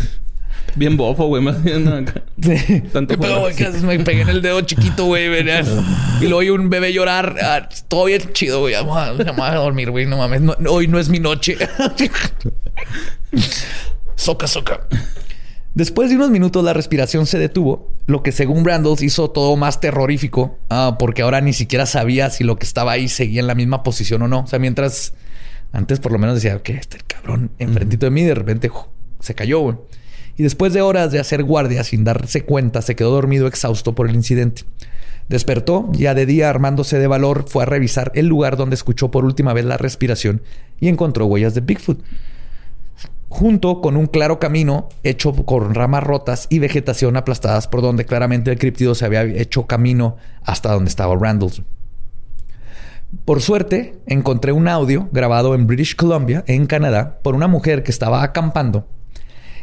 Speaker 5: Bien bofo, güey. Más bien, no, acá.
Speaker 4: Sí.
Speaker 5: Tanto
Speaker 4: ¿Qué pedo,
Speaker 5: juego.
Speaker 4: güey? ¿Qué haces? Me pegué en el dedo chiquito, güey. Y luego oí un bebé llorar. Ah, todo bien chido, güey. Vamos a, vamos a dormir, güey. No mames. No- hoy no es mi noche. soca, soca. Después de unos minutos la respiración se detuvo, lo que según Randalls hizo todo más terrorífico, ah, porque ahora ni siquiera sabía si lo que estaba ahí seguía en la misma posición o no. O sea, mientras antes por lo menos decía que este cabrón enfrentito de mí de repente se cayó, güey. Y después de horas de hacer guardia sin darse cuenta, se quedó dormido exhausto por el incidente. Despertó, ya de día armándose de valor, fue a revisar el lugar donde escuchó por última vez la respiración y encontró huellas de Bigfoot. Junto con un claro camino hecho con ramas rotas y vegetación aplastadas por donde claramente el criptido se había hecho camino hasta donde estaba Randall. Por suerte, encontré un audio grabado en British Columbia, en Canadá, por una mujer que estaba acampando.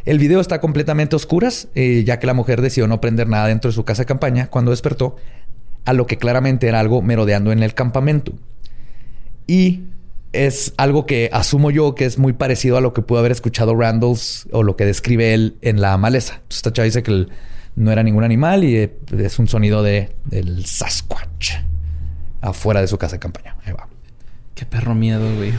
Speaker 4: El video está completamente a oscuras, eh, ya que la mujer decidió no prender nada dentro de su casa de campaña cuando despertó, a lo que claramente era algo merodeando en el campamento. Y es algo que asumo yo que es muy parecido a lo que pudo haber escuchado Randalls o lo que describe él en la maleza. Esta chava dice que no era ningún animal y eh, es un sonido de, del Sasquatch afuera de su casa de campaña. Ahí va.
Speaker 5: Qué perro miedo, güey.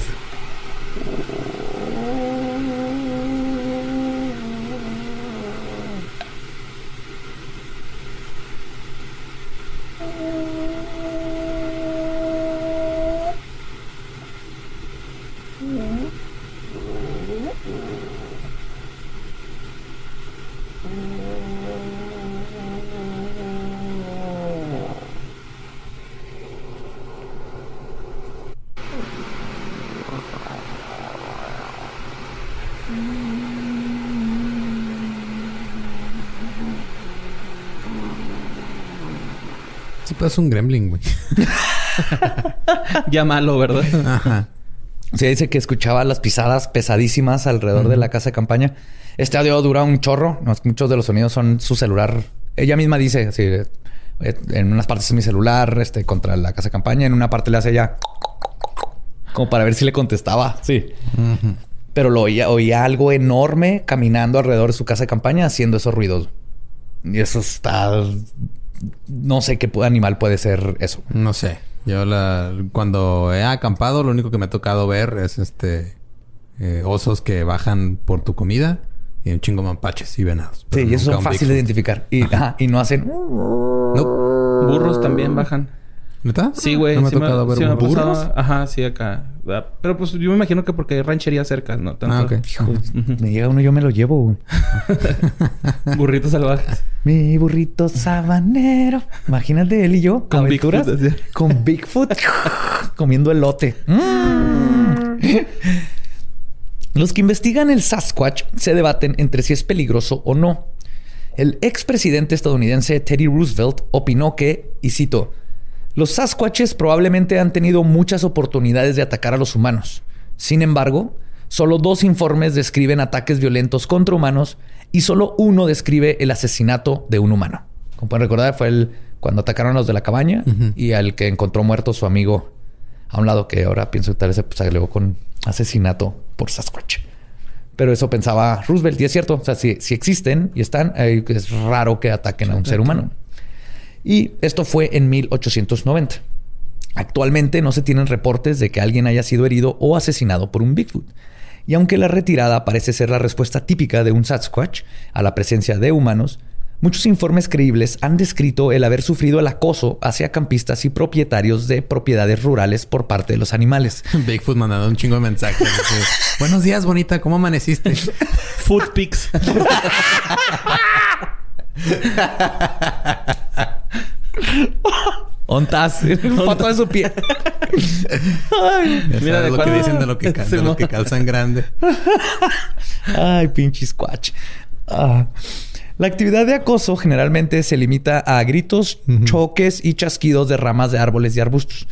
Speaker 3: Es un gremlin, güey.
Speaker 5: Ya malo, ¿verdad?
Speaker 3: Ajá.
Speaker 4: Se dice que escuchaba las pisadas pesadísimas alrededor de la casa de campaña. Este audio dura un chorro. Muchos de los sonidos son su celular. Ella misma dice así. eh, En unas partes es mi celular, este, contra la casa de campaña. En una parte le hace ella como para ver si le contestaba. Sí. Pero lo oía, oía algo enorme caminando alrededor de su casa de campaña haciendo esos ruidos. Y eso está. No sé qué animal puede ser eso.
Speaker 3: No sé. Yo la, cuando he acampado, lo único que me ha tocado ver es este eh, osos que bajan por tu comida y un chingo de mapaches y venados.
Speaker 4: Sí, y eso
Speaker 3: un
Speaker 4: fáciles de identificar. Y, ajá, y no hacen.
Speaker 3: Nope.
Speaker 5: Burros también bajan.
Speaker 3: ¿Neta?
Speaker 5: Sí, güey.
Speaker 3: No me ha
Speaker 5: sí
Speaker 3: tocado ver
Speaker 5: sí me ha
Speaker 3: burros.
Speaker 5: pasado. Ajá, sí, acá. Ah, Pero pues yo me imagino que porque hay rancherías cerca, ¿no? Tanto
Speaker 3: Ah, ok.
Speaker 4: Me llega uno, yo me lo llevo. güey.
Speaker 5: burritos salvajes.
Speaker 4: Mi burrito sabanero. Imagínate él y yo.
Speaker 5: Con
Speaker 4: aventuras,
Speaker 5: Bigfoot.
Speaker 4: Con Bigfoot. comiendo elote. Mm. Los que investigan el Sasquatch se debaten entre si es peligroso o no. El expresidente estadounidense Teddy Roosevelt opinó que, y cito, los Sasquatches probablemente han tenido muchas oportunidades de atacar a los humanos. Sin embargo, solo dos informes describen ataques violentos contra humanos y solo uno describe el asesinato de un humano. Como pueden recordar, fue el cuando atacaron a los de la cabaña y al que encontró muerto su amigo a un lado, que ahora pienso que tal vez se pues, agregó con asesinato por Sasquatch. Pero eso pensaba Roosevelt, y es cierto. O sea, si, si existen y están, eh, es raro que ataquen a un ser humano. Y esto fue en 1890. Actualmente no se tienen reportes de que alguien haya sido herido o asesinado por un Bigfoot. Y aunque la retirada parece ser la respuesta típica de un Sasquatch a la presencia de humanos, muchos informes creíbles han descrito el haber sufrido el acoso hacia campistas y propietarios de propiedades rurales por parte de los animales.
Speaker 3: Bigfoot mandando un chingo de mensajes. Buenos días, bonita. ¿Cómo amaneciste?
Speaker 5: Food pics.
Speaker 4: Ontas, foto de su pie.
Speaker 3: Ya
Speaker 5: Mira de
Speaker 3: lo que dicen de lo que, de lo calzan grande.
Speaker 4: Ay, pinche squatch. Ah. La actividad de acoso generalmente se limita a gritos, choques y chasquidos de ramas de árboles y arbustos.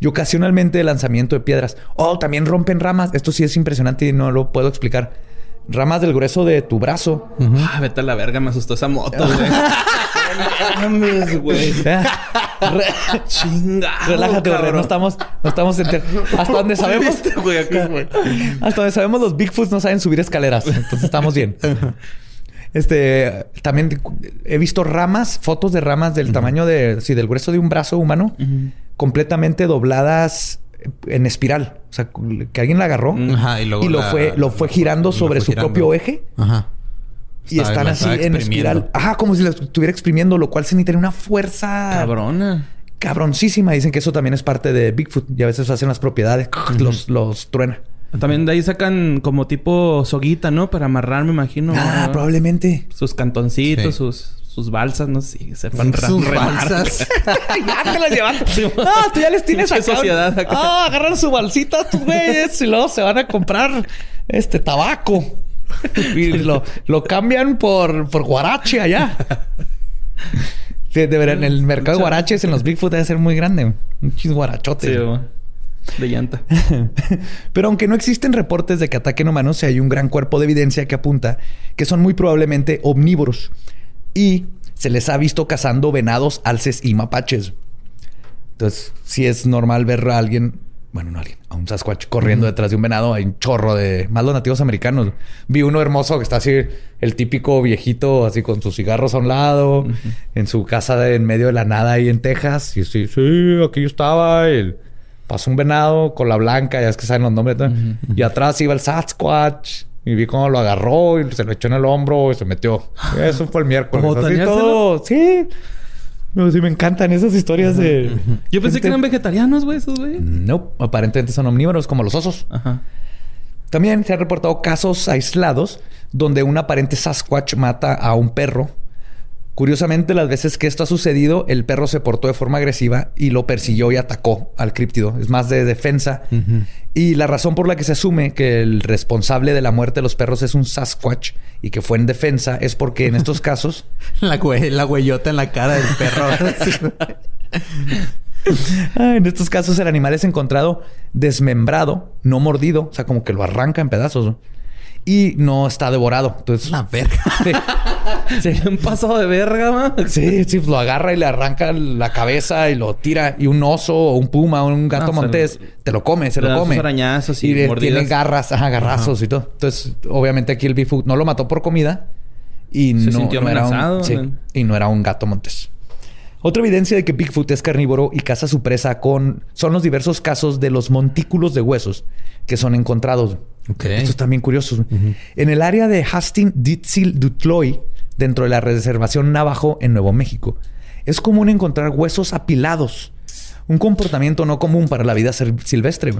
Speaker 4: Y ocasionalmente el lanzamiento de piedras. Oh, también rompen ramas. Esto sí es impresionante y no lo puedo explicar. Ramas del grueso de tu brazo.
Speaker 5: Ah, vete a la verga, me asustó esa moto, güey. No mames, güey. Chinga.
Speaker 4: Relájate, güey. No estamos, no estamos enter- Hasta donde sabemos.
Speaker 5: güey, acá, güey.
Speaker 4: Hasta donde sabemos, los Bigfoots no saben subir escaleras. Entonces estamos bien. Este también he visto ramas, fotos de ramas del tamaño de, sí, del grueso de un brazo humano, completamente dobladas en espiral. O sea, que alguien la agarró
Speaker 3: Ajá, y luego la-
Speaker 4: fue, lo fue girando
Speaker 3: lo
Speaker 4: sobre
Speaker 3: fue
Speaker 4: su
Speaker 3: girando.
Speaker 4: propio eje.
Speaker 3: Ajá.
Speaker 4: Y están así en espiral. Ajá, como si la estuviera exprimiendo, lo cual se necesita una fuerza
Speaker 5: Cabrona.
Speaker 4: cabroncísima. Dicen que eso también es parte de Bigfoot. Y a veces hacen las propiedades, los, los truena.
Speaker 5: También de ahí sacan como tipo soguita, ¿no? Para amarrar, me imagino.
Speaker 4: Ah,
Speaker 5: ¿no?
Speaker 4: probablemente.
Speaker 5: Sus cantoncitos,
Speaker 3: Sí.
Speaker 5: sus, sus balsas, no sé si sepan
Speaker 3: Sus
Speaker 5: remar.
Speaker 3: balsas.
Speaker 4: ya te las llevaste. Ah, tú ya les tienes acá.
Speaker 5: sociedad acá.
Speaker 4: Ah, agarran su balsita tus güeyes y luego se van a comprar este tabaco. Y lo, lo cambian por, por guarache allá. Sí, de verdad, en el mercado de guaraches en los Bigfoot debe ser muy grande. Un chis guarachote.
Speaker 5: Sí. De llanta.
Speaker 4: Pero aunque no existen reportes de que ataquen humanos, hay un gran cuerpo de evidencia que apunta que son muy probablemente omnívoros. Y se les ha visto cazando venados, alces y mapaches. Entonces, si es normal ver a alguien, bueno, no a alguien, a un Sasquatch corriendo detrás de un venado. Hay un chorro de más los nativos americanos. Vi uno hermoso que está así, el típico viejito, así con sus cigarros a un lado, en su casa de- en medio de la nada ahí en Texas. Y sí, sí, aquí yo estaba. Y pasó un venado con la blanca, ya es que saben los nombres. ¿no? Y atrás iba el Sasquatch. Y vi cómo lo agarró y se lo echó en el hombro y se metió. Eso fue el miércoles.
Speaker 5: ¿Como
Speaker 4: Así todo. Sí. No, sí, me encantan esas historias de.
Speaker 5: Yo pensé que eran vegetarianos, güey, esos güey.
Speaker 4: no, aparentemente son omnívoros como los osos.
Speaker 5: Ajá.
Speaker 4: También se han reportado casos aislados donde un aparente Sasquatch mata a un perro. Curiosamente, las veces que esto ha sucedido, el perro se portó de forma agresiva y lo persiguió y atacó al críptido. Es más de defensa. Y la razón por la que se asume que el responsable de la muerte de los perros es un Sasquatch y que fue en defensa es porque en estos casos
Speaker 3: La, en la cara del perro.
Speaker 4: Ah, en estos casos el animal es encontrado desmembrado, no mordido, o sea, como que lo arranca en pedazos ¿no? y no está devorado. Entonces,
Speaker 3: la verga.
Speaker 4: sí,
Speaker 5: Un paso de verga, ma.
Speaker 4: sí, sí, lo agarra y le arranca la cabeza y lo tira. Y un oso o un puma o un gato
Speaker 5: No, se
Speaker 4: montés
Speaker 5: lo-
Speaker 4: te lo come, se lo come.
Speaker 5: arañazos y mordidas.
Speaker 4: tiene garras, ajá, garrazos y todo. Entonces, obviamente aquí el Bigfoot no lo mató por comida y
Speaker 5: Se
Speaker 4: no,
Speaker 5: sintió
Speaker 4: no era un,
Speaker 5: amenazado,
Speaker 4: sí,
Speaker 5: ¿no?
Speaker 4: y no era un gato montés. Otra evidencia de que Bigfoot es carnívoro y caza su presa con son los diversos casos de los montículos de huesos que son encontrados.
Speaker 3: Ok.
Speaker 4: Estos también curiosos. En el área de Hastings Ditzil Dutloy, dentro de la reservación Navajo en Nuevo México, es común encontrar huesos apilados. Un comportamiento no común para la vida sil- silvestre.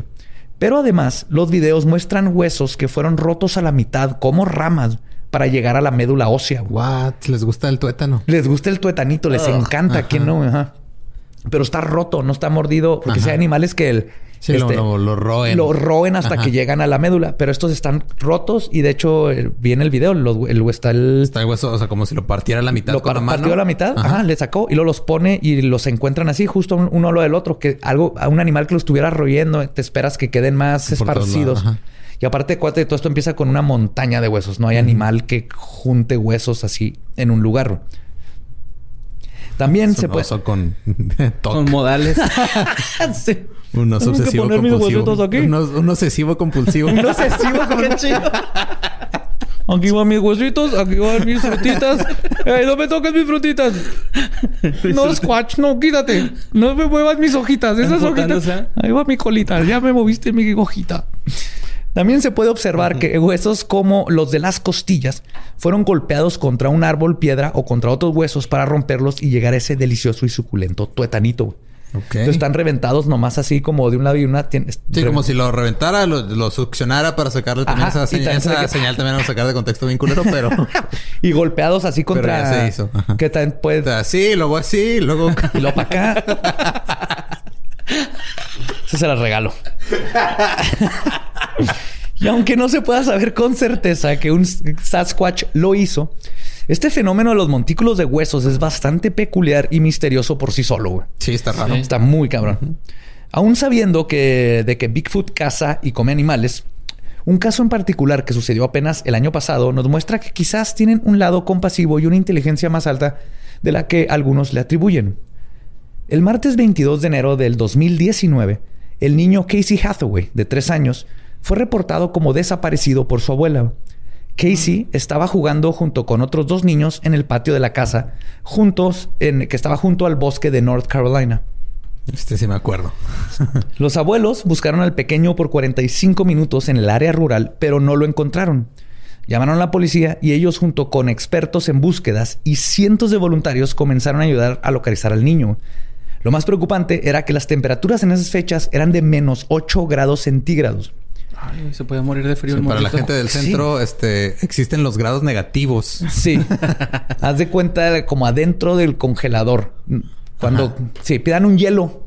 Speaker 4: Pero además, los videos muestran huesos que fueron rotos a la mitad como ramas para llegar a la médula ósea.
Speaker 3: What? ¿Les gusta el tuétano?
Speaker 4: Les gusta el tuetanito, les encanta. ¿Quién no? Ajá. Pero está roto, no está mordido. Porque
Speaker 3: Ajá.
Speaker 4: si hay animales que el,
Speaker 3: Sí, lo- lo- lo roen.
Speaker 4: Lo roen hasta
Speaker 3: Ajá.
Speaker 4: que llegan a la médula. Pero estos están rotos y de hecho eh, vi en el video. Los, el, está el,
Speaker 3: Está el hueso, o sea, como si lo partiera a la mitad
Speaker 4: lo
Speaker 3: con la mano.
Speaker 4: partió a la mitad,
Speaker 3: Ajá.
Speaker 4: ajá. le sacó y luego los pone y los encuentran así, justo un- uno lo del otro, que algo, a un animal que lo estuviera royendo, te esperas que queden más esparcidos. Y aparte, cuate, todo esto empieza con una montaña de huesos. No hay animal que junte huesos así en un lugar. También se puede.
Speaker 3: con.
Speaker 5: Con modales.
Speaker 4: Sí.
Speaker 3: Un oso obsesivo compulsivo.
Speaker 4: aquí.
Speaker 3: Un, obsesivo compulsivo.
Speaker 4: Un obsesivo con- Aquí van mis huesitos, aquí van mis frutitas. ¡Ey, no me toques mis frutitas! No, Squatch, no, quítate. No me muevas mis hojitas. Esas hojitas.
Speaker 5: Enfocándose.
Speaker 4: Ahí va mi colita. Ya me moviste mi hojita. También se puede observar que huesos como los de las costillas fueron golpeados contra un árbol, piedra o contra otros huesos para romperlos y llegar a ese delicioso y suculento tuetanito. güey.
Speaker 3: Ok.
Speaker 4: Entonces están reventados nomás así como de un lado y una.
Speaker 3: Sí, como si lo reventara, lo, lo succionara para sacarle también
Speaker 4: Ajá,
Speaker 3: esa, señal,
Speaker 4: también
Speaker 3: esa
Speaker 4: saca-
Speaker 3: señal también vamos a sacar de contexto bien culero, pero...
Speaker 4: y golpeados así
Speaker 3: Pero
Speaker 4: contra.
Speaker 3: ya se hizo. Ajá.
Speaker 4: Que también puede.
Speaker 3: o sea, sí, luego así, luego...
Speaker 4: Y luego para acá. Eso se la regalo. Y aunque no se pueda saber con certeza que un Sasquatch lo hizo, este fenómeno de los montículos de huesos es bastante peculiar y misterioso por sí solo. güey.
Speaker 3: Sí, está raro.
Speaker 4: Está muy cabrón. Aún sabiendo que de que Bigfoot caza y come animales, un caso en particular que sucedió apenas el año pasado nos muestra que quizás tienen un lado compasivo y una inteligencia más alta de la que algunos le atribuyen. El martes 22 de enero del 2019, el niño Casey Hathaway, de tres años, fue reportado como desaparecido por su abuela. Casey estaba jugando junto con otros dos niños en el patio de la casa, juntos en, que estaba junto al bosque de North Carolina.
Speaker 3: Este sí me acuerdo.
Speaker 4: Los abuelos buscaron al pequeño por 45 minutos en el área rural, pero no lo encontraron. Llamaron a la policía y ellos junto con expertos en búsquedas y cientos de voluntarios comenzaron a ayudar a localizar al niño. Lo más preocupante era que las temperaturas en esas fechas eran de menos 8 grados centígrados.
Speaker 5: Ay, se puede morir de frío
Speaker 3: Sí,
Speaker 5: el
Speaker 3: para la gente del
Speaker 4: Sí.
Speaker 3: centro, este, existen los grados negativos.
Speaker 4: Sí. Haz de cuenta como adentro del congelador. Cuando sí, pidan un hielo,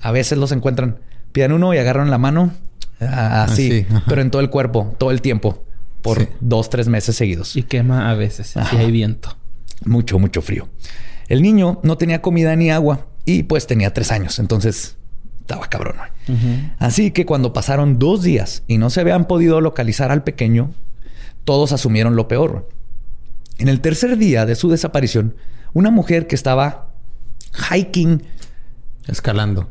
Speaker 4: a veces los encuentran. Pidan uno y agarran la mano ah, así,
Speaker 3: Así,
Speaker 4: pero en todo el cuerpo, todo el tiempo, por
Speaker 3: Sí.
Speaker 4: dos, tres meses seguidos.
Speaker 5: Y quema a veces. Si hay viento.
Speaker 4: Mucho, mucho frío. El niño no tenía comida ni agua y pues tenía tres años. Entonces Estaba cabrón. güey. Así que cuando pasaron dos días y no se habían podido localizar al pequeño, todos asumieron lo peor. En el tercer día de su desaparición, una mujer que estaba hiking
Speaker 3: Escalando.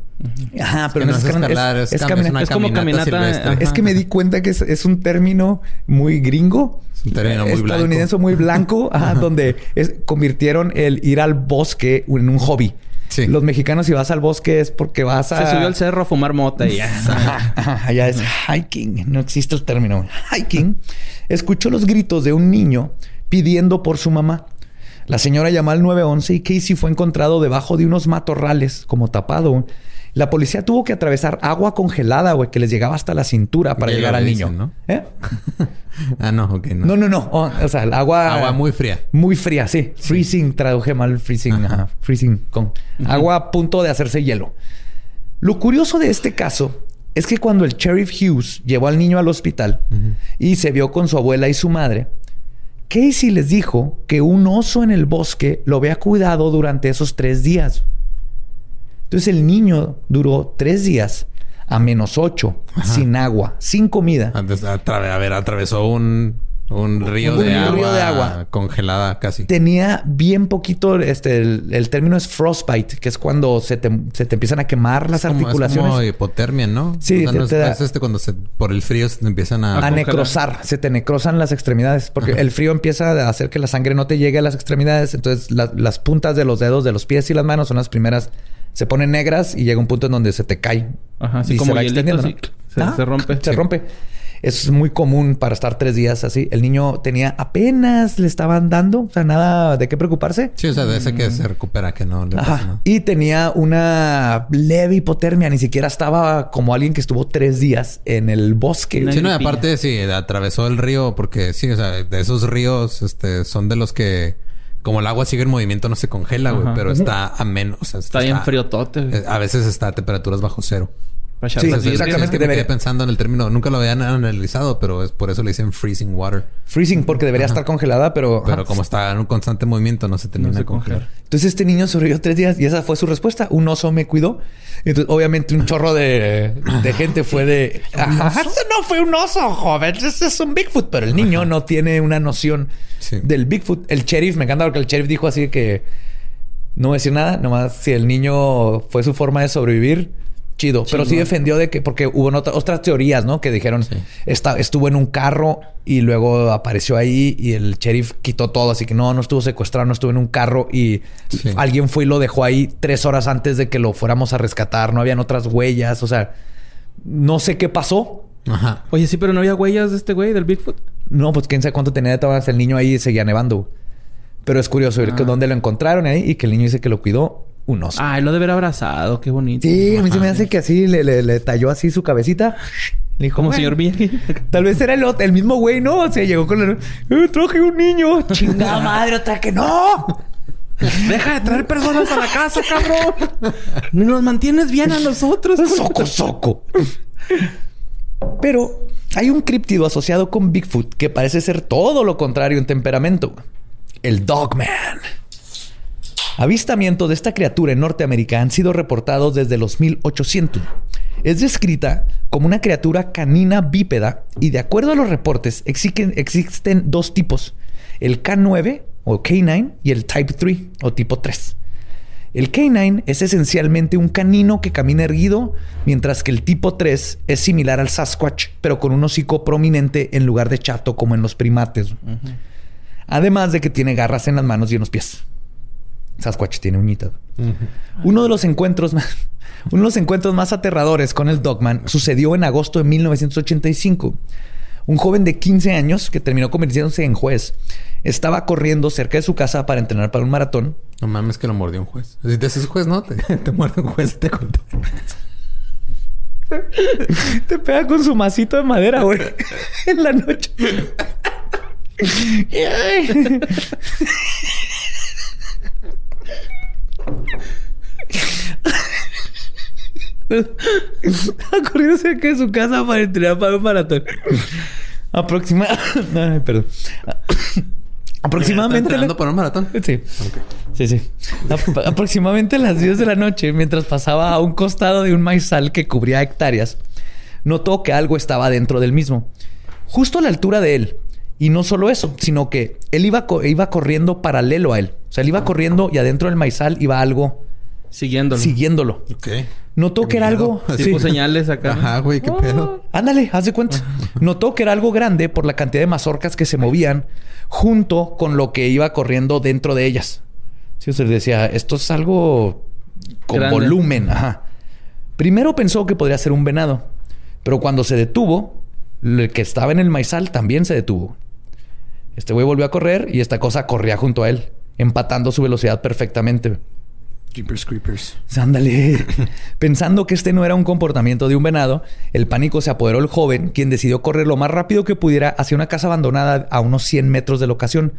Speaker 4: Ajá,
Speaker 3: no es
Speaker 4: escalan-
Speaker 3: escalar, es, cam-
Speaker 4: camina-
Speaker 3: es una
Speaker 5: es como
Speaker 3: caminata,
Speaker 5: caminata,
Speaker 3: silvestre.
Speaker 5: ajá.
Speaker 4: Es que me di cuenta que es, es un término muy gringo.
Speaker 3: Es un término muy blanco.
Speaker 4: estadounidense muy blanco, ajá, donde es- convirtieron el ir al bosque en un hobby.
Speaker 3: Sí.
Speaker 4: Los mexicanos si vas al bosque es porque vas a...
Speaker 5: Se subió al cerro a fumar mota y ya.
Speaker 4: Ajá, ajá, allá es hiking, no existe el término. Hiking. Escuchó los gritos de un niño pidiendo por su mamá. La señora llamó al 911 y Casey fue encontrado debajo de unos matorrales, como tapado. La policía tuvo que atravesar agua congelada, güey, que les llegaba hasta la cintura para llegar al
Speaker 3: dicen,
Speaker 4: niño.
Speaker 3: ¿no?
Speaker 4: ¿Eh?
Speaker 3: Ah, no, ok. No.
Speaker 4: No, no, no. Oh, o sea, el agua...
Speaker 3: Agua muy fría.
Speaker 4: Muy fría, sí. Freezing, traduje mal freezing. Ajá. Freezing con agua a punto de hacerse hielo. Lo curioso de este caso es que cuando el sheriff Hughes llevó al niño al hospital y se vio con su abuela y su madre, Casey les dijo que un oso en el bosque lo había cuidado durante esos tres días. Entonces el niño duró tres días a menos ocho, sin agua, sin comida.
Speaker 3: Antes, atra- a ver, atravesó un, un río,
Speaker 4: Un
Speaker 3: de,
Speaker 4: río
Speaker 3: agua
Speaker 4: de agua.
Speaker 3: congelada casi.
Speaker 4: tenía bien poquito, este, el, el término es frostbite, que es cuando se te, se te empiezan a quemar las
Speaker 3: Como-
Speaker 4: articulaciones.
Speaker 3: Es como hipotermia, ¿no?
Speaker 4: Sí,
Speaker 3: O sea,
Speaker 4: te-
Speaker 3: no es,
Speaker 4: te da-
Speaker 3: es este cuando se, por el frío se te empiezan a...
Speaker 4: a
Speaker 5: congelar.
Speaker 4: necrosar, se te necrosan las extremidades, porque el frío empieza a hacer que la sangre no te llegue a las extremidades, entonces la- las puntas de los dedos de los pies y las manos son las primeras, se ponen negras y llega un punto en donde se te cae.
Speaker 5: Ajá, así
Speaker 4: y
Speaker 5: como
Speaker 4: se va
Speaker 5: hielito,
Speaker 4: extendiendo,
Speaker 5: así,
Speaker 4: ¿no?
Speaker 5: se- se rompe.
Speaker 4: Se
Speaker 5: Sí.
Speaker 4: rompe. Es muy común para estar tres días así. El niño tenía apenas le estaban dando, o sea, nada de qué preocuparse.
Speaker 3: Sí, o sea, de ese que se recupera, que no le pasa nada.
Speaker 4: Y tenía una leve hipotermia. Ni siquiera estaba como alguien que estuvo tres días en el bosque.
Speaker 5: Una
Speaker 3: Sí, no, aparte sí, atravesó el río porque sí, o sea, de esos ríos, este, son de los que como el agua sigue en movimiento no se congela, güey, pero está a menos. o sea,
Speaker 5: Está bien friotote. güey.
Speaker 3: eh, A veces está a temperaturas bajo cero.
Speaker 5: Echar
Speaker 4: sí,
Speaker 5: birrias.
Speaker 4: exactamente.
Speaker 3: Es que me
Speaker 4: debería-
Speaker 3: quedé pensando en el término, nunca lo habían analizado, pero es por eso le dicen freezing water.
Speaker 4: Freezing porque debería estar congelada, pero...
Speaker 3: Pero
Speaker 4: ajá.
Speaker 3: como está en un constante movimiento, no se termina
Speaker 5: No
Speaker 3: de congelar.
Speaker 5: congela.
Speaker 4: Entonces este niño sobrevivió tres días y esa fue su respuesta. Un oso me cuidó. Entonces, obviamente, un chorro de, de gente fue de... Ajá, "Ese no fue un oso, joven. Ese es un Bigfoot. Pero el niño no tiene una noción
Speaker 3: Sí.
Speaker 4: del Bigfoot. El sheriff, me encanta porque el sheriff dijo así que... No voy a decir nada. Nomás si el niño fue su forma de sobrevivir... Chido. Pero sí defendió de que... Porque hubo otras teorías, ¿no? Que dijeron...
Speaker 3: Sí.
Speaker 4: Está, estuvo en un carro y luego apareció ahí y el sheriff quitó todo. Así que no, no estuvo secuestrado, no estuvo en un carro y
Speaker 3: Sí.
Speaker 4: alguien fue y lo dejó ahí tres horas antes de que lo fuéramos a rescatar. No habían otras huellas. O sea, no sé qué pasó.
Speaker 3: Ajá.
Speaker 5: Oye, sí, pero no había huellas de este güey, del Bigfoot.
Speaker 4: No, pues quién sabe cuánto tenía de todas el niño ahí y seguía nevando. Pero es curioso ver que
Speaker 5: Ah.
Speaker 4: dónde lo encontraron ahí y que el niño dice que lo cuidó un oso.
Speaker 5: Ay, lo de haber abrazado. Qué bonito.
Speaker 4: Sí, a mí se me hace que así le, le- le talló así su cabecita. Le dijo,
Speaker 5: Como
Speaker 4: "Bueno".
Speaker 5: señor Miyagi.
Speaker 4: Tal vez era el, el mismo güey, ¿no? O sea, llegó con el... "Eh, traje un niño. Chingada madre, otra que no.
Speaker 5: Deja de traer personas a la casa, cabrón. Nos mantienes bien a nosotros.
Speaker 4: Soco, soco. Pero hay un críptido asociado con Bigfoot que parece ser todo lo contrario en temperamento. El Dogman. Avistamientos de esta criatura en Norteamérica han sido reportados desde los 1800. Es descrita como una criatura canina bípeda y de acuerdo a los reportes existen, existen dos tipos, el K9 o K9 y el Type 3 o tipo 3. El K9 es esencialmente un canino que camina erguido, mientras que el tipo 3 es similar al Sasquatch, pero con un hocico prominente en lugar de chato como en los primates. Además de que tiene garras en las manos y en los pies. Sasquatch tiene uñitas. Uno de los encuentros más, uno de los encuentros más aterradores con el Dogman sucedió en agosto de 1985. Un joven de 15 años que terminó convirtiéndose en juez estaba corriendo cerca de su casa para entrenar para un maratón
Speaker 3: No mames que lo mordió un juez. Si te haces juez, ¿no? Te, te muerde un juez y te contó.
Speaker 4: Te pega con su masito de madera, güey. en la noche. Ha corrido cerca de su casa para entrenar para un maratón. Aproxima... Ay, perdón. Aproximadamente...
Speaker 3: ¿Estás entrenando para un maratón?
Speaker 4: Sí. Sí, sí. Ap- aproximadamente a las 10 de la noche, mientras pasaba a un costado de un maizal que cubría hectáreas, notó que algo estaba dentro del mismo, justo a la altura de él. Y no solo eso, sino que él iba, co- iba corriendo paralelo a él. O sea, él iba corriendo y adentro del maizal iba algo
Speaker 5: Siguiéndolo.
Speaker 4: siguiéndolo.
Speaker 3: Ok.
Speaker 4: Notó
Speaker 3: Qué
Speaker 4: que era algo...
Speaker 5: Tipo
Speaker 4: sí.
Speaker 5: señales acá. ¿no?
Speaker 3: Ajá, güey, qué pedo.
Speaker 4: Ándale, haz de cuenta. Notó que era algo grande por la cantidad de mazorcas que se movían junto con lo que iba corriendo dentro de ellas. Sí, o sea, decía, esto es algo con
Speaker 5: Grande.
Speaker 4: volumen. Ajá. Primero pensó que podría ser un venado, pero cuando se detuvo, el que estaba en el maizal también se detuvo. Este güey volvió a correr y esta cosa corría junto a él, empatando su velocidad perfectamente.
Speaker 3: Creepers, creepers.
Speaker 4: Ándale. Pensando que este no era un comportamiento de un venado, el pánico se apoderó del joven, quien decidió correr lo más rápido que pudiera hacia una casa abandonada a unos 100 metros de la ocasión.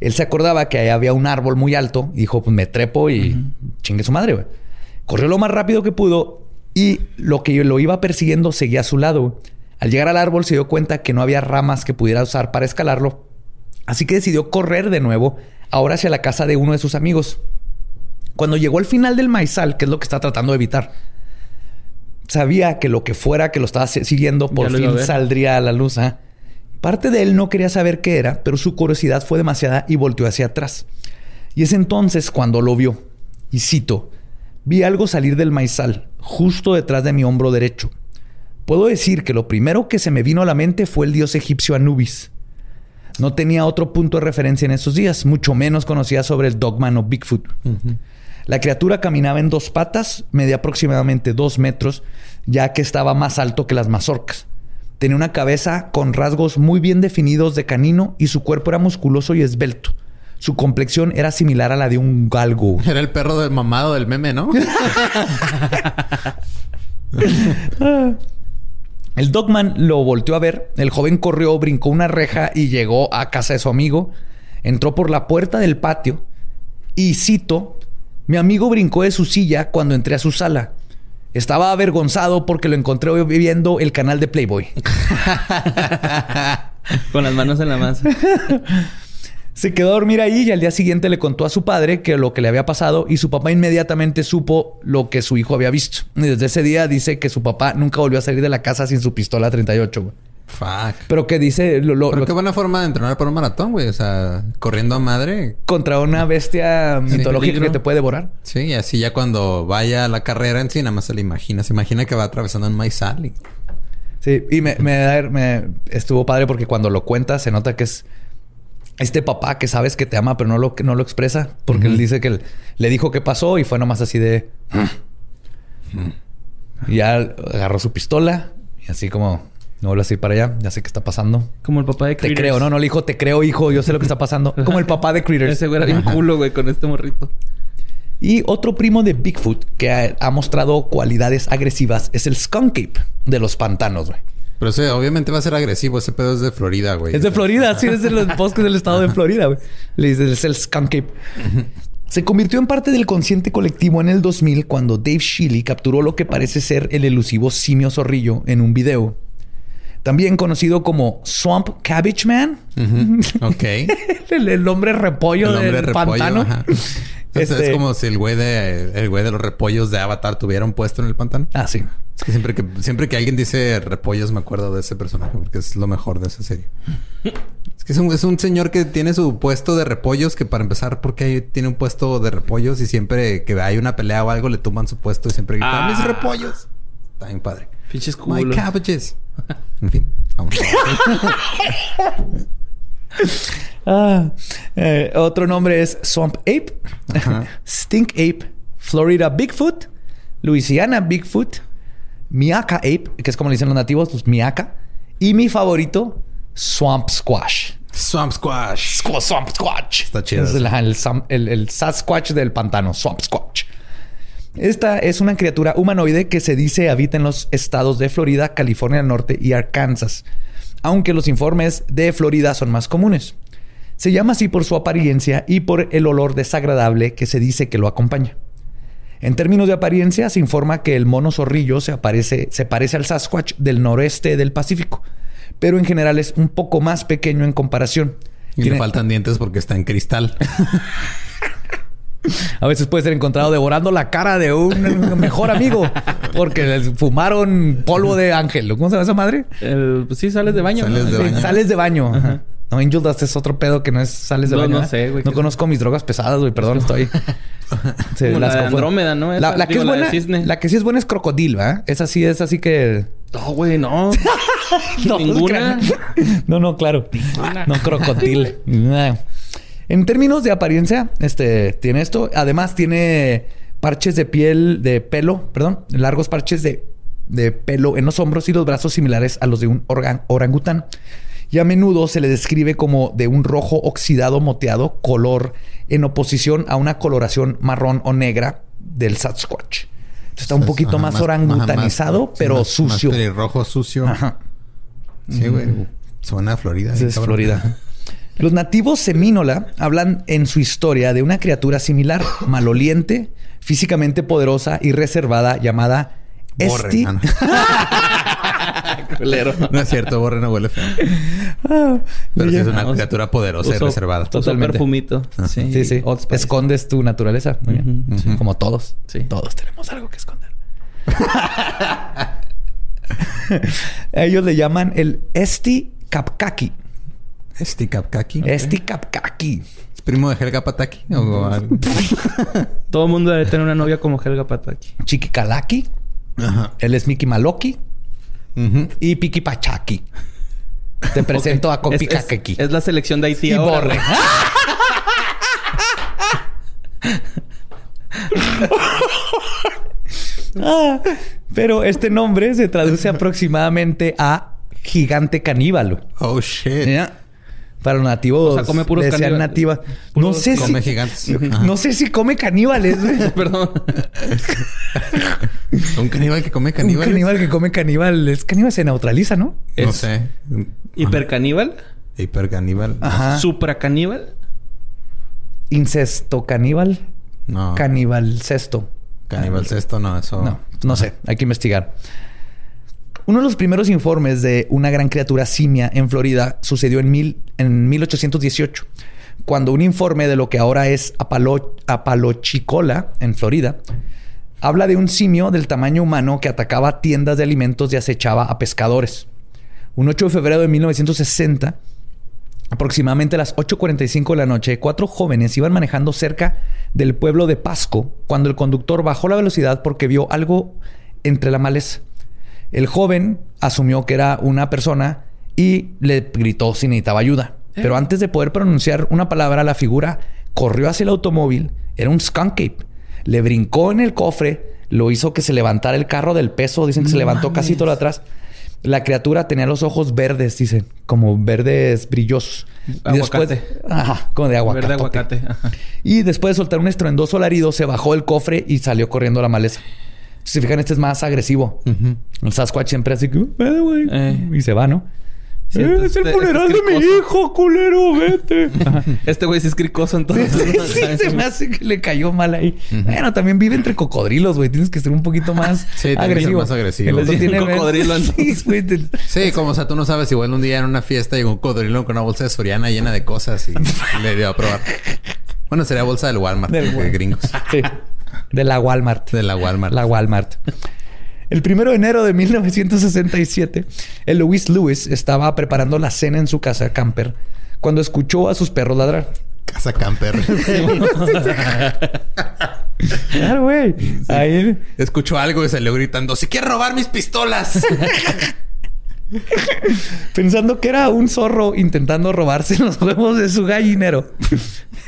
Speaker 4: Él se acordaba que ahí había un árbol muy alto y dijo, pues me trepo y chingue su madre, güey. Corrió lo más rápido que pudo y lo que lo iba persiguiendo seguía a su lado. Al llegar al árbol se dio cuenta que no había ramas que pudiera usar para escalarlo, así que decidió correr de nuevo, ahora hacia la casa de uno de sus amigos. Cuando llegó al final del maizal, que es lo que está tratando de evitar, sabía que lo que fuera que lo estaba si- siguiendo por
Speaker 5: a
Speaker 4: fin saldría a la luz. ¿ah? Parte de él no quería saber qué era, pero su curiosidad fue demasiada y volteó hacia atrás. Y es entonces cuando lo vio. Y cito, vi algo salir del maizal, justo detrás de mi hombro derecho. Puedo decir que lo primero que se me vino a la mente fue el dios egipcio Anubis. No tenía otro punto de referencia en esos días, mucho menos conocía sobre el Dogman o Bigfoot. La criatura caminaba en dos patas, medía aproximadamente dos metros, ya que estaba más alto que las mazorcas. Tenía una cabeza con rasgos muy bien definidos de canino y su cuerpo era musculoso y esbelto. Su complexión era similar a la de un galgo.
Speaker 3: Era el perro del mamado del meme, ¿no?
Speaker 4: El Dogman lo volteó a ver. El joven corrió, brincó una reja y llegó a casa de su amigo. Entró por la puerta del patio y cito: Mi amigo brincó de su silla cuando entré a su sala. Estaba avergonzado porque lo encontré viendo el canal de Playboy.
Speaker 5: Con las manos en la masa.
Speaker 4: Se quedó a dormir ahí y al día siguiente le contó a su padre que lo que le había pasado y su papá inmediatamente supo lo que su hijo había visto. Y desde ese día dice que su papá nunca volvió a salir de la casa sin su pistola 38. güey.
Speaker 3: Fuck.
Speaker 4: Pero que dice lo, lo-
Speaker 3: Pero
Speaker 4: lo-
Speaker 3: qué buena forma de entrenar para un maratón, güey. O sea, corriendo a madre.
Speaker 4: contra una bestia mitológica que te puede devorar.
Speaker 3: Sí, y así ya cuando vaya a la carrera en sí, nada más se le imagina. Se imagina que va atravesando un maizal. y-
Speaker 4: Sí, y me, me, me- estuvo padre porque cuando lo cuenta se nota que es este papá que sabes que te ama, pero no lo, no lo expresa. Porque él dice que él- le dijo qué pasó y fue nomás así de. Y ya agarró su pistola y así como no vuelvo a ir para allá, ya sé qué está pasando.
Speaker 5: Como el papá de
Speaker 4: Te
Speaker 5: Critters.
Speaker 4: creo, no, no le dijo te creo, hijo, yo sé lo que está pasando. Como el papá de Critters.
Speaker 5: Ese güey era bien culo, güey, con este morrito.
Speaker 4: Y otro primo de Bigfoot que ha, ha mostrado cualidades agresivas es el skunk ape de los pantanos, güey.
Speaker 3: Pero obviamente va a ser agresivo. Ese pedo es de Florida, güey.
Speaker 4: Es de Florida, sí, es de los bosques del estado de Florida, güey. Le dices, es el skunk ape. Se convirtió en parte del consciente colectivo en el 2000 cuando Dave Shealy capturó lo que parece ser el elusivo simio zorrillo en un video. También conocido como Swamp Cabbage Man.
Speaker 3: Ok.
Speaker 4: el, el hombre repollo
Speaker 3: El hombre
Speaker 4: del
Speaker 3: repollo,
Speaker 4: pantano.
Speaker 3: ajá. Es-
Speaker 4: Este-
Speaker 3: Es como si el güey de el güey de los repollos de Avatar tuviera un puesto en el pantano.
Speaker 4: Ah, sí.
Speaker 3: Es que siempre que siempre que alguien dice repollos me acuerdo de ese personaje porque es lo mejor de esa serie. Es que es un, es un señor que tiene su puesto de repollos que para empezar porque tiene un puesto de repollos y siempre que hay una pelea o algo le tumban su puesto y siempre grita
Speaker 5: Ah.
Speaker 3: mis repollos. Está bien padre.
Speaker 5: Pinches
Speaker 3: My
Speaker 5: culos.
Speaker 3: cabbages. en fin, vamos.
Speaker 4: Ah, eh, otro nombre es Swamp Ape,
Speaker 3: Ajá.
Speaker 4: Stink Ape, Florida Bigfoot, Louisiana Bigfoot, Miaka Ape, que es como le dicen los nativos, pues Miaka, y mi favorito, Swamp Squash.
Speaker 3: Swamp Squash.
Speaker 4: Squ- Swamp Squash.
Speaker 3: Está chido
Speaker 4: Es el, el sam- el- el Sasquatch del pantano, Swamp Squash. Esta es una criatura humanoide que se dice habita en los estados de Florida, California del Norte y Arkansas, aunque los informes de Florida son más comunes. Se llama así por su apariencia y por el olor desagradable que se dice que lo acompaña. En términos de apariencia, se informa que el mono zorrillo se, aparece- se parece al Sasquatch del noreste del Pacífico, pero en general es un poco más pequeño en comparación.
Speaker 3: Y
Speaker 4: Tiene-
Speaker 3: le faltan dientes porque está en cristal.
Speaker 4: A veces puede ser encontrado devorando la cara de un mejor amigo porque les fumaron polvo de ángel. ¿Cómo se llama esa madre?
Speaker 5: El- pues sí, sales de baño.
Speaker 3: Sales
Speaker 5: ¿no?
Speaker 3: de
Speaker 5: Sí.
Speaker 3: baño.
Speaker 4: Sales de baño. Ajá. No, Angel Dust es otro pedo que no es sales de
Speaker 5: No,
Speaker 4: baño.
Speaker 5: no
Speaker 4: ¿eh?
Speaker 5: sé, güey,
Speaker 4: No
Speaker 5: ¿qué
Speaker 4: conozco mis drogas pesadas, güey. Perdón, estoy. Sí,
Speaker 5: Como la de. Andrómeda, ¿no?
Speaker 4: La,
Speaker 5: Esa,
Speaker 4: la que
Speaker 5: digo,
Speaker 4: es
Speaker 5: la de
Speaker 4: buena.
Speaker 5: cisne.
Speaker 4: La que sí es buena es crocodil, ¿verdad? Esa sí es así que.
Speaker 5: No, güey, no.
Speaker 4: No,
Speaker 5: Ninguna.
Speaker 4: No, no, claro. No, crocodil. En términos de apariencia, este tiene esto. Además, tiene parches de piel, de pelo, perdón, largos parches de, de pelo en los hombros y los brazos similares a los de un organ- orangután. Y a menudo se le describe como de un rojo oxidado moteado, color en oposición a una coloración marrón o negra del Sasquatch. Entonces, está un poquito
Speaker 3: Ajá,
Speaker 4: más, orangutanizado,
Speaker 3: más-
Speaker 4: pero
Speaker 3: más-
Speaker 4: sucio.
Speaker 3: Más pelirrojo, sucio.
Speaker 4: Ajá.
Speaker 3: Sí, güey. Suena a Florida.
Speaker 4: Es
Speaker 3: cabrón.
Speaker 4: Florida. Los nativos semínola hablan en su historia de una criatura similar, maloliente, físicamente poderosa y reservada llamada
Speaker 3: Borre,
Speaker 4: Esti.
Speaker 3: ah, no.
Speaker 5: Culero.
Speaker 3: No es cierto, Borre no huele feo.
Speaker 4: Ah,
Speaker 3: Pero sí es una criatura poderosa y reservada.
Speaker 4: Totalmente.
Speaker 5: perfumito. Sí,
Speaker 4: Sí, sí. Escondes tu naturaleza. Muy bien. Sí, Como todos.
Speaker 5: Sí.
Speaker 4: Todos tenemos algo que esconder. A Ellos le llaman el Esti Kapkaki.
Speaker 3: Este Kapkaki.
Speaker 4: Esti Kapkaki.
Speaker 3: ¿Es primo de Helga Pataki? O?
Speaker 5: Todo el mundo debe tener una novia como Helga Pataki.
Speaker 4: Chiquikalaki.
Speaker 3: Ajá.
Speaker 4: Él es Mickey Maloki. Y Piki Pachaki. Te presento a
Speaker 5: Es,
Speaker 4: Compi
Speaker 5: es,
Speaker 4: Kakeki.
Speaker 5: es la selección de Haití
Speaker 4: Y
Speaker 5: ahora,
Speaker 4: Borre. Ah, pero este nombre se traduce aproximadamente a gigante caníbalo.
Speaker 3: Oh, shit.
Speaker 4: ¿Ya? Para los nativos.
Speaker 5: O sea, come puros
Speaker 4: decían
Speaker 5: caníbales.
Speaker 4: nativa. No sé si.
Speaker 3: Come gigantes. Ajá.
Speaker 4: No sé si come caníbales. güey.
Speaker 5: Perdón.
Speaker 3: Un caníbal que come
Speaker 4: Un
Speaker 3: caníbales.
Speaker 4: caníbal que come caníbales. Caníbal se neutraliza, ¿no?
Speaker 3: No
Speaker 5: Es-
Speaker 3: sé.
Speaker 5: ¿Hipercaníbal?
Speaker 3: Hipercaníbal.
Speaker 4: Ajá.
Speaker 5: ¿Supracaníbal?
Speaker 4: Incesto caníbal.
Speaker 3: No.
Speaker 4: Caníbal cesto.
Speaker 3: Caníbal cesto, no, eso.
Speaker 4: No, no sé, hay que investigar. Uno de los primeros informes de una gran criatura simia en Florida sucedió en, mil, en 1818, cuando un informe de lo que ahora es Apalo- Apalochicola, en Florida, habla de un simio del tamaño humano que atacaba tiendas de alimentos y acechaba a pescadores. Un 8 de febrero de 1960, Aproximadamente a las 8.45 de la noche, cuatro jóvenes iban manejando cerca del pueblo de Pasco cuando el conductor bajó la velocidad porque vio algo entre la maleza. El joven asumió que era una persona y le gritó si necesitaba ayuda. Pero antes de poder pronunciar una palabra, la figura corrió hacia el automóvil. Era un skunk ape. Le brincó en el cofre, lo hizo que se levantara el carro del peso. Dicen que se levantó casi todo atrás. La criatura tenía los ojos verdes, dicen, como verdes brillosos. Y después-
Speaker 5: Aguacate.
Speaker 4: ajá, como de aguacate.
Speaker 5: Verde aguacate. Ajá.
Speaker 4: Y después de soltar un estruendoso alarido, se bajó del cofre y salió corriendo a la maleza. Si se fijan, este es más agresivo. El Sasquatch siempre así que, "Eh, güey",
Speaker 5: Eh.
Speaker 4: y se va, ¿no?
Speaker 5: Sí,
Speaker 4: "Eh, es el
Speaker 5: este-
Speaker 4: funeral
Speaker 5: este es
Speaker 4: de mi hijo, culero, vete. Ajá.
Speaker 5: Este güey sí es cricoso entonces.
Speaker 4: Sí, sí, se me hace que le cayó mal ahí. Bueno, también vive entre cocodrilos, güey. Tienes que ser un poquito más
Speaker 3: Sí,
Speaker 4: agresivo.
Speaker 3: más agresivo.
Speaker 4: El otro
Speaker 5: Sí,
Speaker 4: tiene
Speaker 5: cocodrilo,
Speaker 4: Sí, güey. te-
Speaker 3: Sí, como o sea, tú no sabes, igual un día en una fiesta llegó un cocodrilo con una bolsa de Soriana llena de cosas y le dio a probar. Bueno, sería bolsa del Walmart,
Speaker 4: Del
Speaker 3: de
Speaker 4: Walmart.
Speaker 3: gringos.
Speaker 4: Sí. De la Walmart.
Speaker 3: De la Walmart.
Speaker 4: La Walmart. El primero de enero de 1967, el Louis Lewis estaba preparando la cena en su casa camper cuando escuchó a sus perros ladrar.
Speaker 3: Casa camper.
Speaker 4: Claro, güey. Ahí.
Speaker 3: Escuchó algo y salió gritando, si quieres robar mis pistolas.
Speaker 4: Pensando que era un zorro intentando robarse los huevos de su gallinero.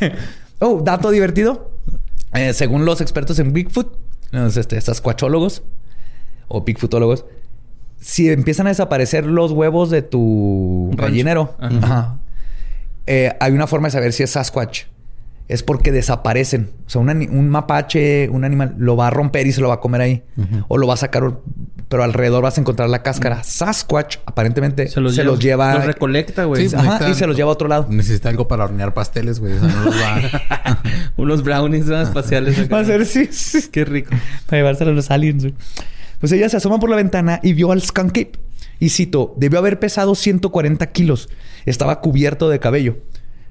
Speaker 4: oh, dato divertido. Eh, según los expertos en Bigfoot, los este, sasquatchólogos o Bigfootólogos, si empiezan a desaparecer los huevos de tu gallinero,
Speaker 5: Ajá.
Speaker 4: ajá, eh, hay una forma de saber si es Sasquatch. Es porque desaparecen. O sea, un, mapache, un animal, lo va a romper y se lo va a comer ahí. O lo va a sacar, pero alrededor vas a encontrar la cáscara. Sasquatch, aparentemente, se los, lleva.
Speaker 5: Los recolecta, güey.
Speaker 3: Sí,
Speaker 4: Ajá,
Speaker 3: necesita-
Speaker 4: y se los lleva a otro lado.
Speaker 3: Necesita algo para hornear pasteles, güey. O sea, no los va...
Speaker 5: Unos brownies ¿no? espaciales.
Speaker 4: Va a ser, sí, sí.
Speaker 5: Qué rico.
Speaker 4: Para llevárselo a los aliens. güey. Pues ella se asoma por la ventana y vio al skunk ape. Y cito, debió haber pesado 140 kilos. Estaba cubierto de cabello.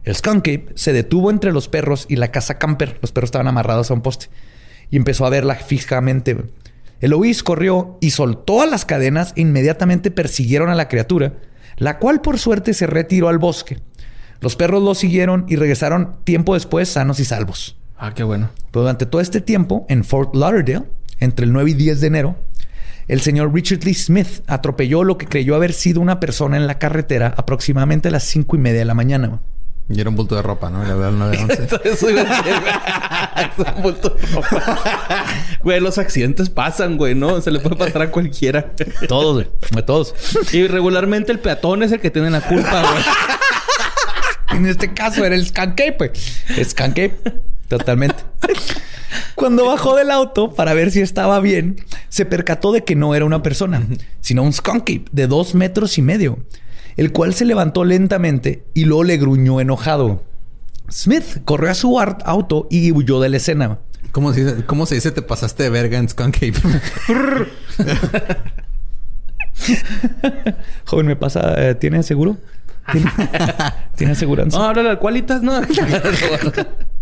Speaker 4: El skunk ape se detuvo entre los perros y la casa camper. Los perros estaban amarrados a un poste. Y empezó a verla fijamente. Eloís corrió y soltó a las cadenas e inmediatamente persiguieron a la criatura, la cual por suerte se retiró al bosque. Los perros lo siguieron y regresaron tiempo después sanos y salvos.
Speaker 5: Ah, qué bueno.
Speaker 4: Pero durante todo este tiempo, en Fort Lauderdale, entre el 9 y 10 de enero, el señor Richard Lee Smith atropelló lo que creyó haber sido una persona en la carretera aproximadamente a las 5 y media de la mañana.
Speaker 3: Y era un bulto de ropa, ¿no? Le hablaba al 911.
Speaker 5: Eso iba a decir, güey. Es un bulto de ropa. Güey, los accidentes pasan, güey, ¿no? Se le puede pasar a cualquiera.
Speaker 4: Todos, güey. Todos.
Speaker 5: Y regularmente el peatón es el que tiene la culpa, güey.
Speaker 4: En este caso era el Skunk Ape, pues. Skunk Ape. Totalmente. Cuando bajó del auto para ver si estaba bien, se percató de que no era una persona, sino un Skunk de dos metros y medio, el cual se levantó lentamente y luego le gruñó enojado. Smith corrió a su auto y huyó de la escena.
Speaker 3: ¿Cómo se, dice, ¿Cómo se dice te pasaste de verga en Skunk Ape?
Speaker 4: Joven, ¿me pasa? eh, ¿Tiene seguro? ¿Tiene, ¿tiene aseguranza?
Speaker 5: No, háblale al Qualitas, ¿no?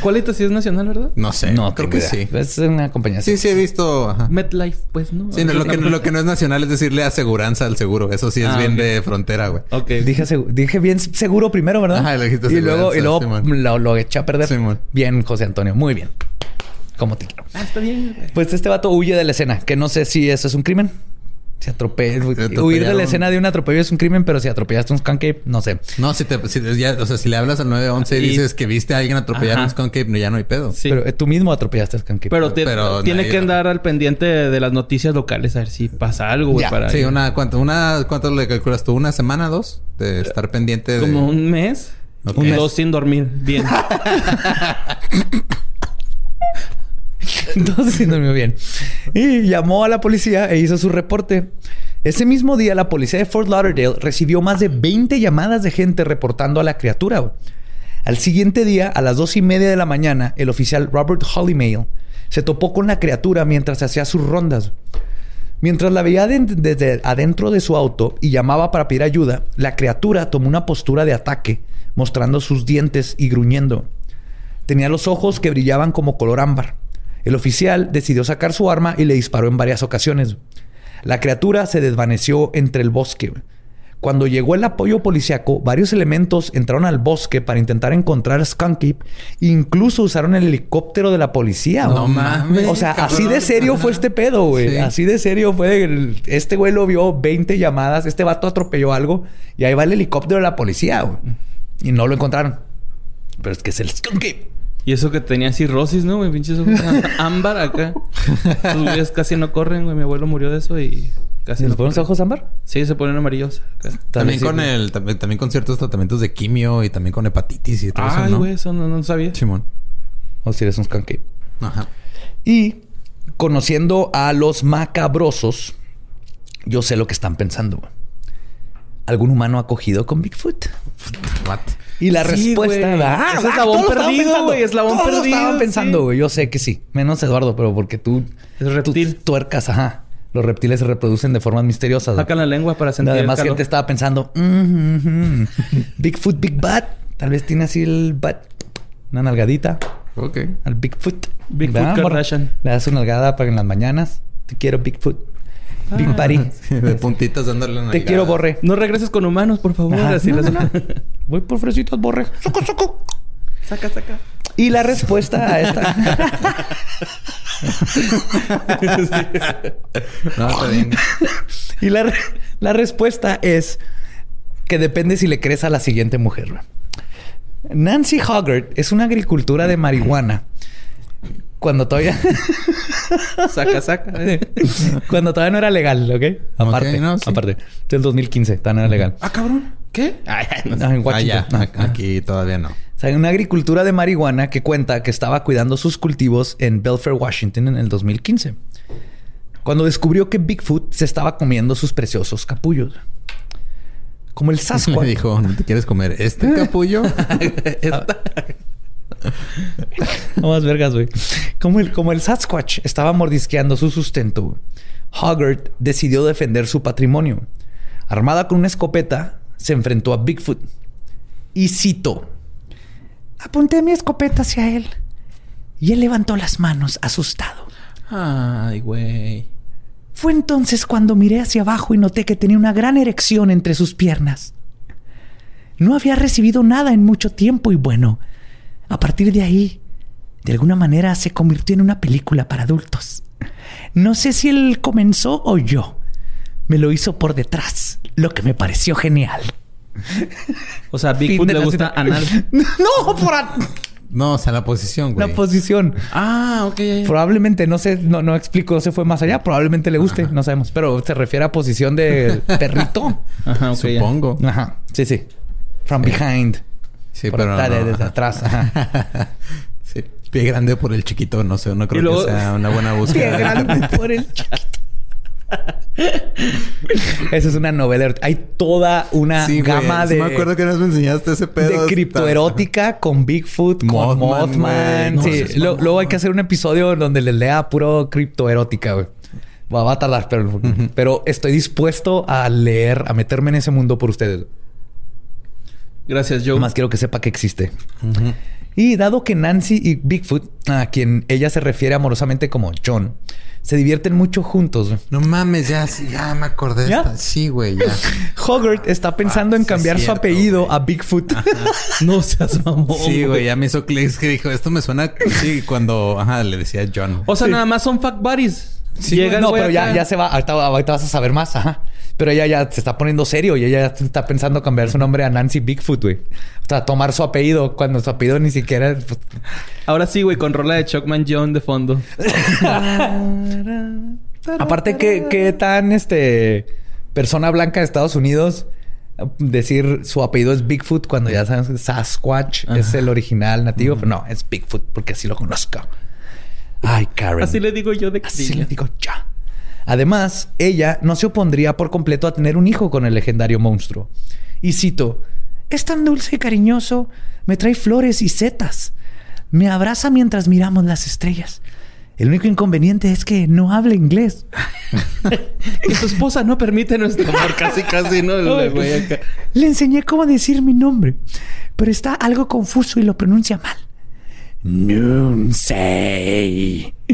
Speaker 5: Qualitas sí es nacional, ¿verdad?
Speaker 3: No sé.
Speaker 4: no,
Speaker 3: creo que
Speaker 4: idea.
Speaker 3: sí.
Speaker 4: Es una compañía.
Speaker 3: Sí, sí he visto. ajá.
Speaker 5: MetLife, pues, ¿no?
Speaker 3: Sí, no, lo, que, lo que no es nacional es decirle aseguranza al seguro. Eso sí es
Speaker 5: Ah,
Speaker 3: bien de frontera, güey.
Speaker 5: Ok.
Speaker 4: Dije, dije bien seguro primero, ¿verdad?
Speaker 3: Ajá, le dijiste
Speaker 4: y luego, y luego lo, lo eché a perder.
Speaker 3: Simón.
Speaker 4: Bien, José Antonio. Muy bien. Como te quiero.
Speaker 5: Ah, está bien. güey.
Speaker 4: Pues este vato huye de la escena. Que no sé si eso es un crimen. Se atropella.
Speaker 3: atropellaron.
Speaker 4: Huir de la escena de un atropello es un crimen, pero si atropellaste un skunk ape, no sé.
Speaker 3: No, si te, si, ya, o sea, si le hablas al 911 y
Speaker 5: Y-
Speaker 3: dices que viste a alguien atropellar
Speaker 5: Ajá.
Speaker 3: un skunk ape, no, ya no hay pedo.
Speaker 5: Sí.
Speaker 4: Pero eh, tú mismo atropellaste a skunk ape.
Speaker 5: Pero, te-
Speaker 3: pero
Speaker 5: tiene que andar al pendiente de, de las noticias locales a ver si pasa algo, güey, para
Speaker 3: Sí, una, ¿cuánto, una, ¿cuánto le calculas tú? ¿Una semana, dos? De estar pendiente de...
Speaker 5: como un mes, un dos sin dormir, bien.
Speaker 4: Entonces sí durmió bien. Y llamó a la policía e hizo su reporte. Ese mismo día, la policía de Fort Lauderdale recibió más de 20 llamadas de gente reportando a la criatura. Al siguiente día, a las dos y media de la mañana, el oficial Robert Hollymail se topó con la criatura mientras hacía sus rondas. Mientras la veía de- desde adentro de su auto y llamaba para pedir ayuda, la criatura tomó una postura de ataque, mostrando sus dientes y gruñendo. Tenía los ojos que brillaban como color ámbar. El oficial decidió sacar su arma y le disparó en varias ocasiones. La criatura se desvaneció entre el bosque. Cuando llegó el apoyo policiaco, varios elementos entraron al bosque para intentar encontrar a Skunk Ape. Incluso usaron el helicóptero de la policía.
Speaker 3: No mames,
Speaker 4: O sea,
Speaker 3: cabrón.
Speaker 4: así de serio fue este pedo, güey.
Speaker 3: Sí.
Speaker 4: Así de serio fue. el- Este güey lo vio 20 llamadas. Este vato atropelló algo. Y ahí va el helicóptero de la policía, güey. Y no lo encontraron. Pero es que es el Skunk Ape.
Speaker 5: Y eso que tenía cirrosis, ¿no, güey? Pinches ojos ámbar acá. Los güeyes casi no corren, güey. Mi abuelo murió de eso y casi
Speaker 4: ¿Se
Speaker 5: no
Speaker 4: nos ponen los ojos ámbar?
Speaker 5: Sí, se ponen amarillos. acá.
Speaker 3: También
Speaker 4: sí,
Speaker 3: con
Speaker 4: güey.
Speaker 3: el... También, también con ciertos tratamientos de quimio y también con hepatitis y todo eso,
Speaker 5: Ay,
Speaker 3: ¿no?
Speaker 5: güey, eso no, no sabía.
Speaker 3: Simón.
Speaker 4: O si eres un Skunk Ape.
Speaker 3: Ajá.
Speaker 4: Y conociendo a los macabrosos, yo sé lo que están pensando. güey. ¿Algún humano ha cogido con Bigfoot?
Speaker 3: What?
Speaker 4: Y la
Speaker 5: Sí,
Speaker 4: respuesta...
Speaker 5: güey.
Speaker 4: Ah,
Speaker 5: Es
Speaker 4: ah,
Speaker 5: eslabón perdido,
Speaker 4: pensando.
Speaker 5: güey, eslabón
Speaker 4: Todos
Speaker 5: perdido,
Speaker 4: estaban pensando,
Speaker 5: sí.
Speaker 4: güey. Yo sé que sí. Menos Eduardo, pero porque tú...
Speaker 5: Es reptil.
Speaker 4: tú tuercas, ajá. Los reptiles se reproducen de formas misteriosas.
Speaker 5: Sacan la lengua para sentir
Speaker 4: Además,
Speaker 5: el calor.
Speaker 4: gente estaba pensando... "Mm, mm, mm. Bigfoot, Big Butt. Tal vez tiene así el butt. Una nalgadita
Speaker 3: Ok.
Speaker 4: al Bigfoot.
Speaker 5: Bigfoot. Kardashian.
Speaker 4: Le das una nalgada para en las mañanas. Te quiero, Bigfoot.
Speaker 5: Ah.
Speaker 4: Big Buddy.
Speaker 3: de puntitas dándole una
Speaker 4: Te quiero, Borre.
Speaker 5: No regreses con humanos, por favor.
Speaker 4: Ajá.
Speaker 5: Así
Speaker 4: No,
Speaker 5: les-
Speaker 4: no, no. Voy por fresitas, Borre. Soco, soco.
Speaker 5: saca, saca.
Speaker 4: Y la respuesta a esta...
Speaker 3: No, está bien.
Speaker 4: y la, re- la respuesta es que depende si le crees a la siguiente mujer. Nancy Hoggart es una agricultura de marihuana. Cuando todavía...
Speaker 5: Saca, saca.
Speaker 4: cuando todavía no era legal, ¿ok? Aparte,
Speaker 3: no, sí.
Speaker 4: aparte. Del 2015, todavía no era legal.
Speaker 5: ah, cabrón. ¿Qué? Ay, no sé.
Speaker 4: Ah, en
Speaker 3: Ah,
Speaker 4: Washington. Ah,
Speaker 3: Aquí todavía no.
Speaker 4: O sea, hay una agricultura de marihuana que cuenta que estaba cuidando sus cultivos en Belfair, Washington en el 2015. Cuando descubrió que Bigfoot se estaba comiendo sus preciosos capullos. Como el
Speaker 3: Me
Speaker 4: Sasquatch.
Speaker 3: dijo, ¿no te quieres comer este capullo?
Speaker 4: No más vergas, güey. Como el, como el Sasquatch estaba mordisqueando su sustento, Hoggart decidió defender su patrimonio. Armada con una escopeta, se enfrentó a Bigfoot. Y cito. Apunté mi escopeta hacia él. Y él levantó las manos, asustado.
Speaker 5: Ay, güey.
Speaker 4: Fue entonces cuando miré hacia abajo y noté que tenía una gran erección entre sus piernas. No había recibido nada en mucho tiempo y bueno, a partir de ahí, de alguna manera se convirtió en una película para adultos. No sé si él comenzó o yo. Me lo hizo por detrás, lo que me pareció genial.
Speaker 5: O sea, Bigfoot le gusta
Speaker 4: cita.
Speaker 5: anal.
Speaker 4: no, por a-
Speaker 3: No, o sea, la posición, güey.
Speaker 4: la posición.
Speaker 5: Ah, ok.
Speaker 4: Probablemente, no sé, no, no explicó, se fue más allá. Probablemente le guste, no sabemos. Pero se refiere a posición de perrito.
Speaker 5: Ajá, ok. ya.
Speaker 3: Supongo.
Speaker 4: Ajá, sí, sí. From behind.
Speaker 3: Sí,
Speaker 4: Por
Speaker 3: pero no.
Speaker 4: desde atrás.
Speaker 3: Sí. Pie grande por el chiquito, no sé, no creo
Speaker 5: luego-
Speaker 3: que sea una buena búsqueda.
Speaker 4: Pie grande por el chiquito. Esa es una novela. Hay toda una
Speaker 3: Sí, güey.
Speaker 4: gama
Speaker 3: Sí
Speaker 4: de,
Speaker 3: me acuerdo que nos enseñaste ese pedo.
Speaker 4: de criptoerótica con Bigfoot, con
Speaker 3: Mothman, güey.
Speaker 4: Sí.
Speaker 3: No
Speaker 4: Lo-
Speaker 3: mamón.
Speaker 4: luego hay que hacer un episodio donde les lea puro criptoerótica, güey. Va, va a tardar, pero, pero estoy dispuesto a leer, a meterme en ese mundo por ustedes.
Speaker 5: Gracias, Joe.
Speaker 4: Más quiero que sepa que existe. Y dado que Nancy y Bigfoot, a quien ella se refiere amorosamente como John, se divierten mucho juntos.
Speaker 3: No mames, ya, sí, ya me acordé. de
Speaker 4: ¿Ya?
Speaker 3: esta- Sí, güey, ya.
Speaker 4: Hogarth está pensando
Speaker 3: Ah,
Speaker 4: en
Speaker 3: sí
Speaker 4: cambiar su apellido a Bigfoot.
Speaker 5: No seas mamón.
Speaker 3: Sí, güey, ya me hizo clic que dijo, esto me suena. Sí, cuando ajá, le decía John.
Speaker 5: O sea, nada más son fuck buddies.
Speaker 3: Sí,
Speaker 5: Llega el
Speaker 4: no, pero ya, ya se va. Ahorita, ahorita vas a saber más. Ajá. Pero ella ya se está poniendo serio y ella ya está pensando cambiar su nombre a Nancy Bigfoot, güey. O sea, tomar su apellido cuando su apellido ni siquiera. pues,
Speaker 5: Ahora sí, güey, con rola de Chuckman John de fondo.
Speaker 4: Aparte, ¿qué, qué tan este persona blanca de Estados Unidos decir su apellido es Bigfoot cuando ya sabes Sasquatch es el original nativo? Pero no, es Bigfoot porque así lo conozco. Ay, Karen.
Speaker 5: Así le digo yo de
Speaker 4: Así
Speaker 5: cariño.
Speaker 4: le digo ya. Además, ella no se opondría por completo a tener un hijo con el legendario monstruo. Y cito, es tan dulce y cariñoso, me trae flores y setas. Me abraza mientras miramos las estrellas. El único inconveniente es que no habla inglés.
Speaker 5: Que su esposa no permite nuestro amor. Casi, casi, ¿no? Acá.
Speaker 4: Le enseñé cómo decir mi nombre, pero está algo confuso y lo pronuncia mal. Nunsei.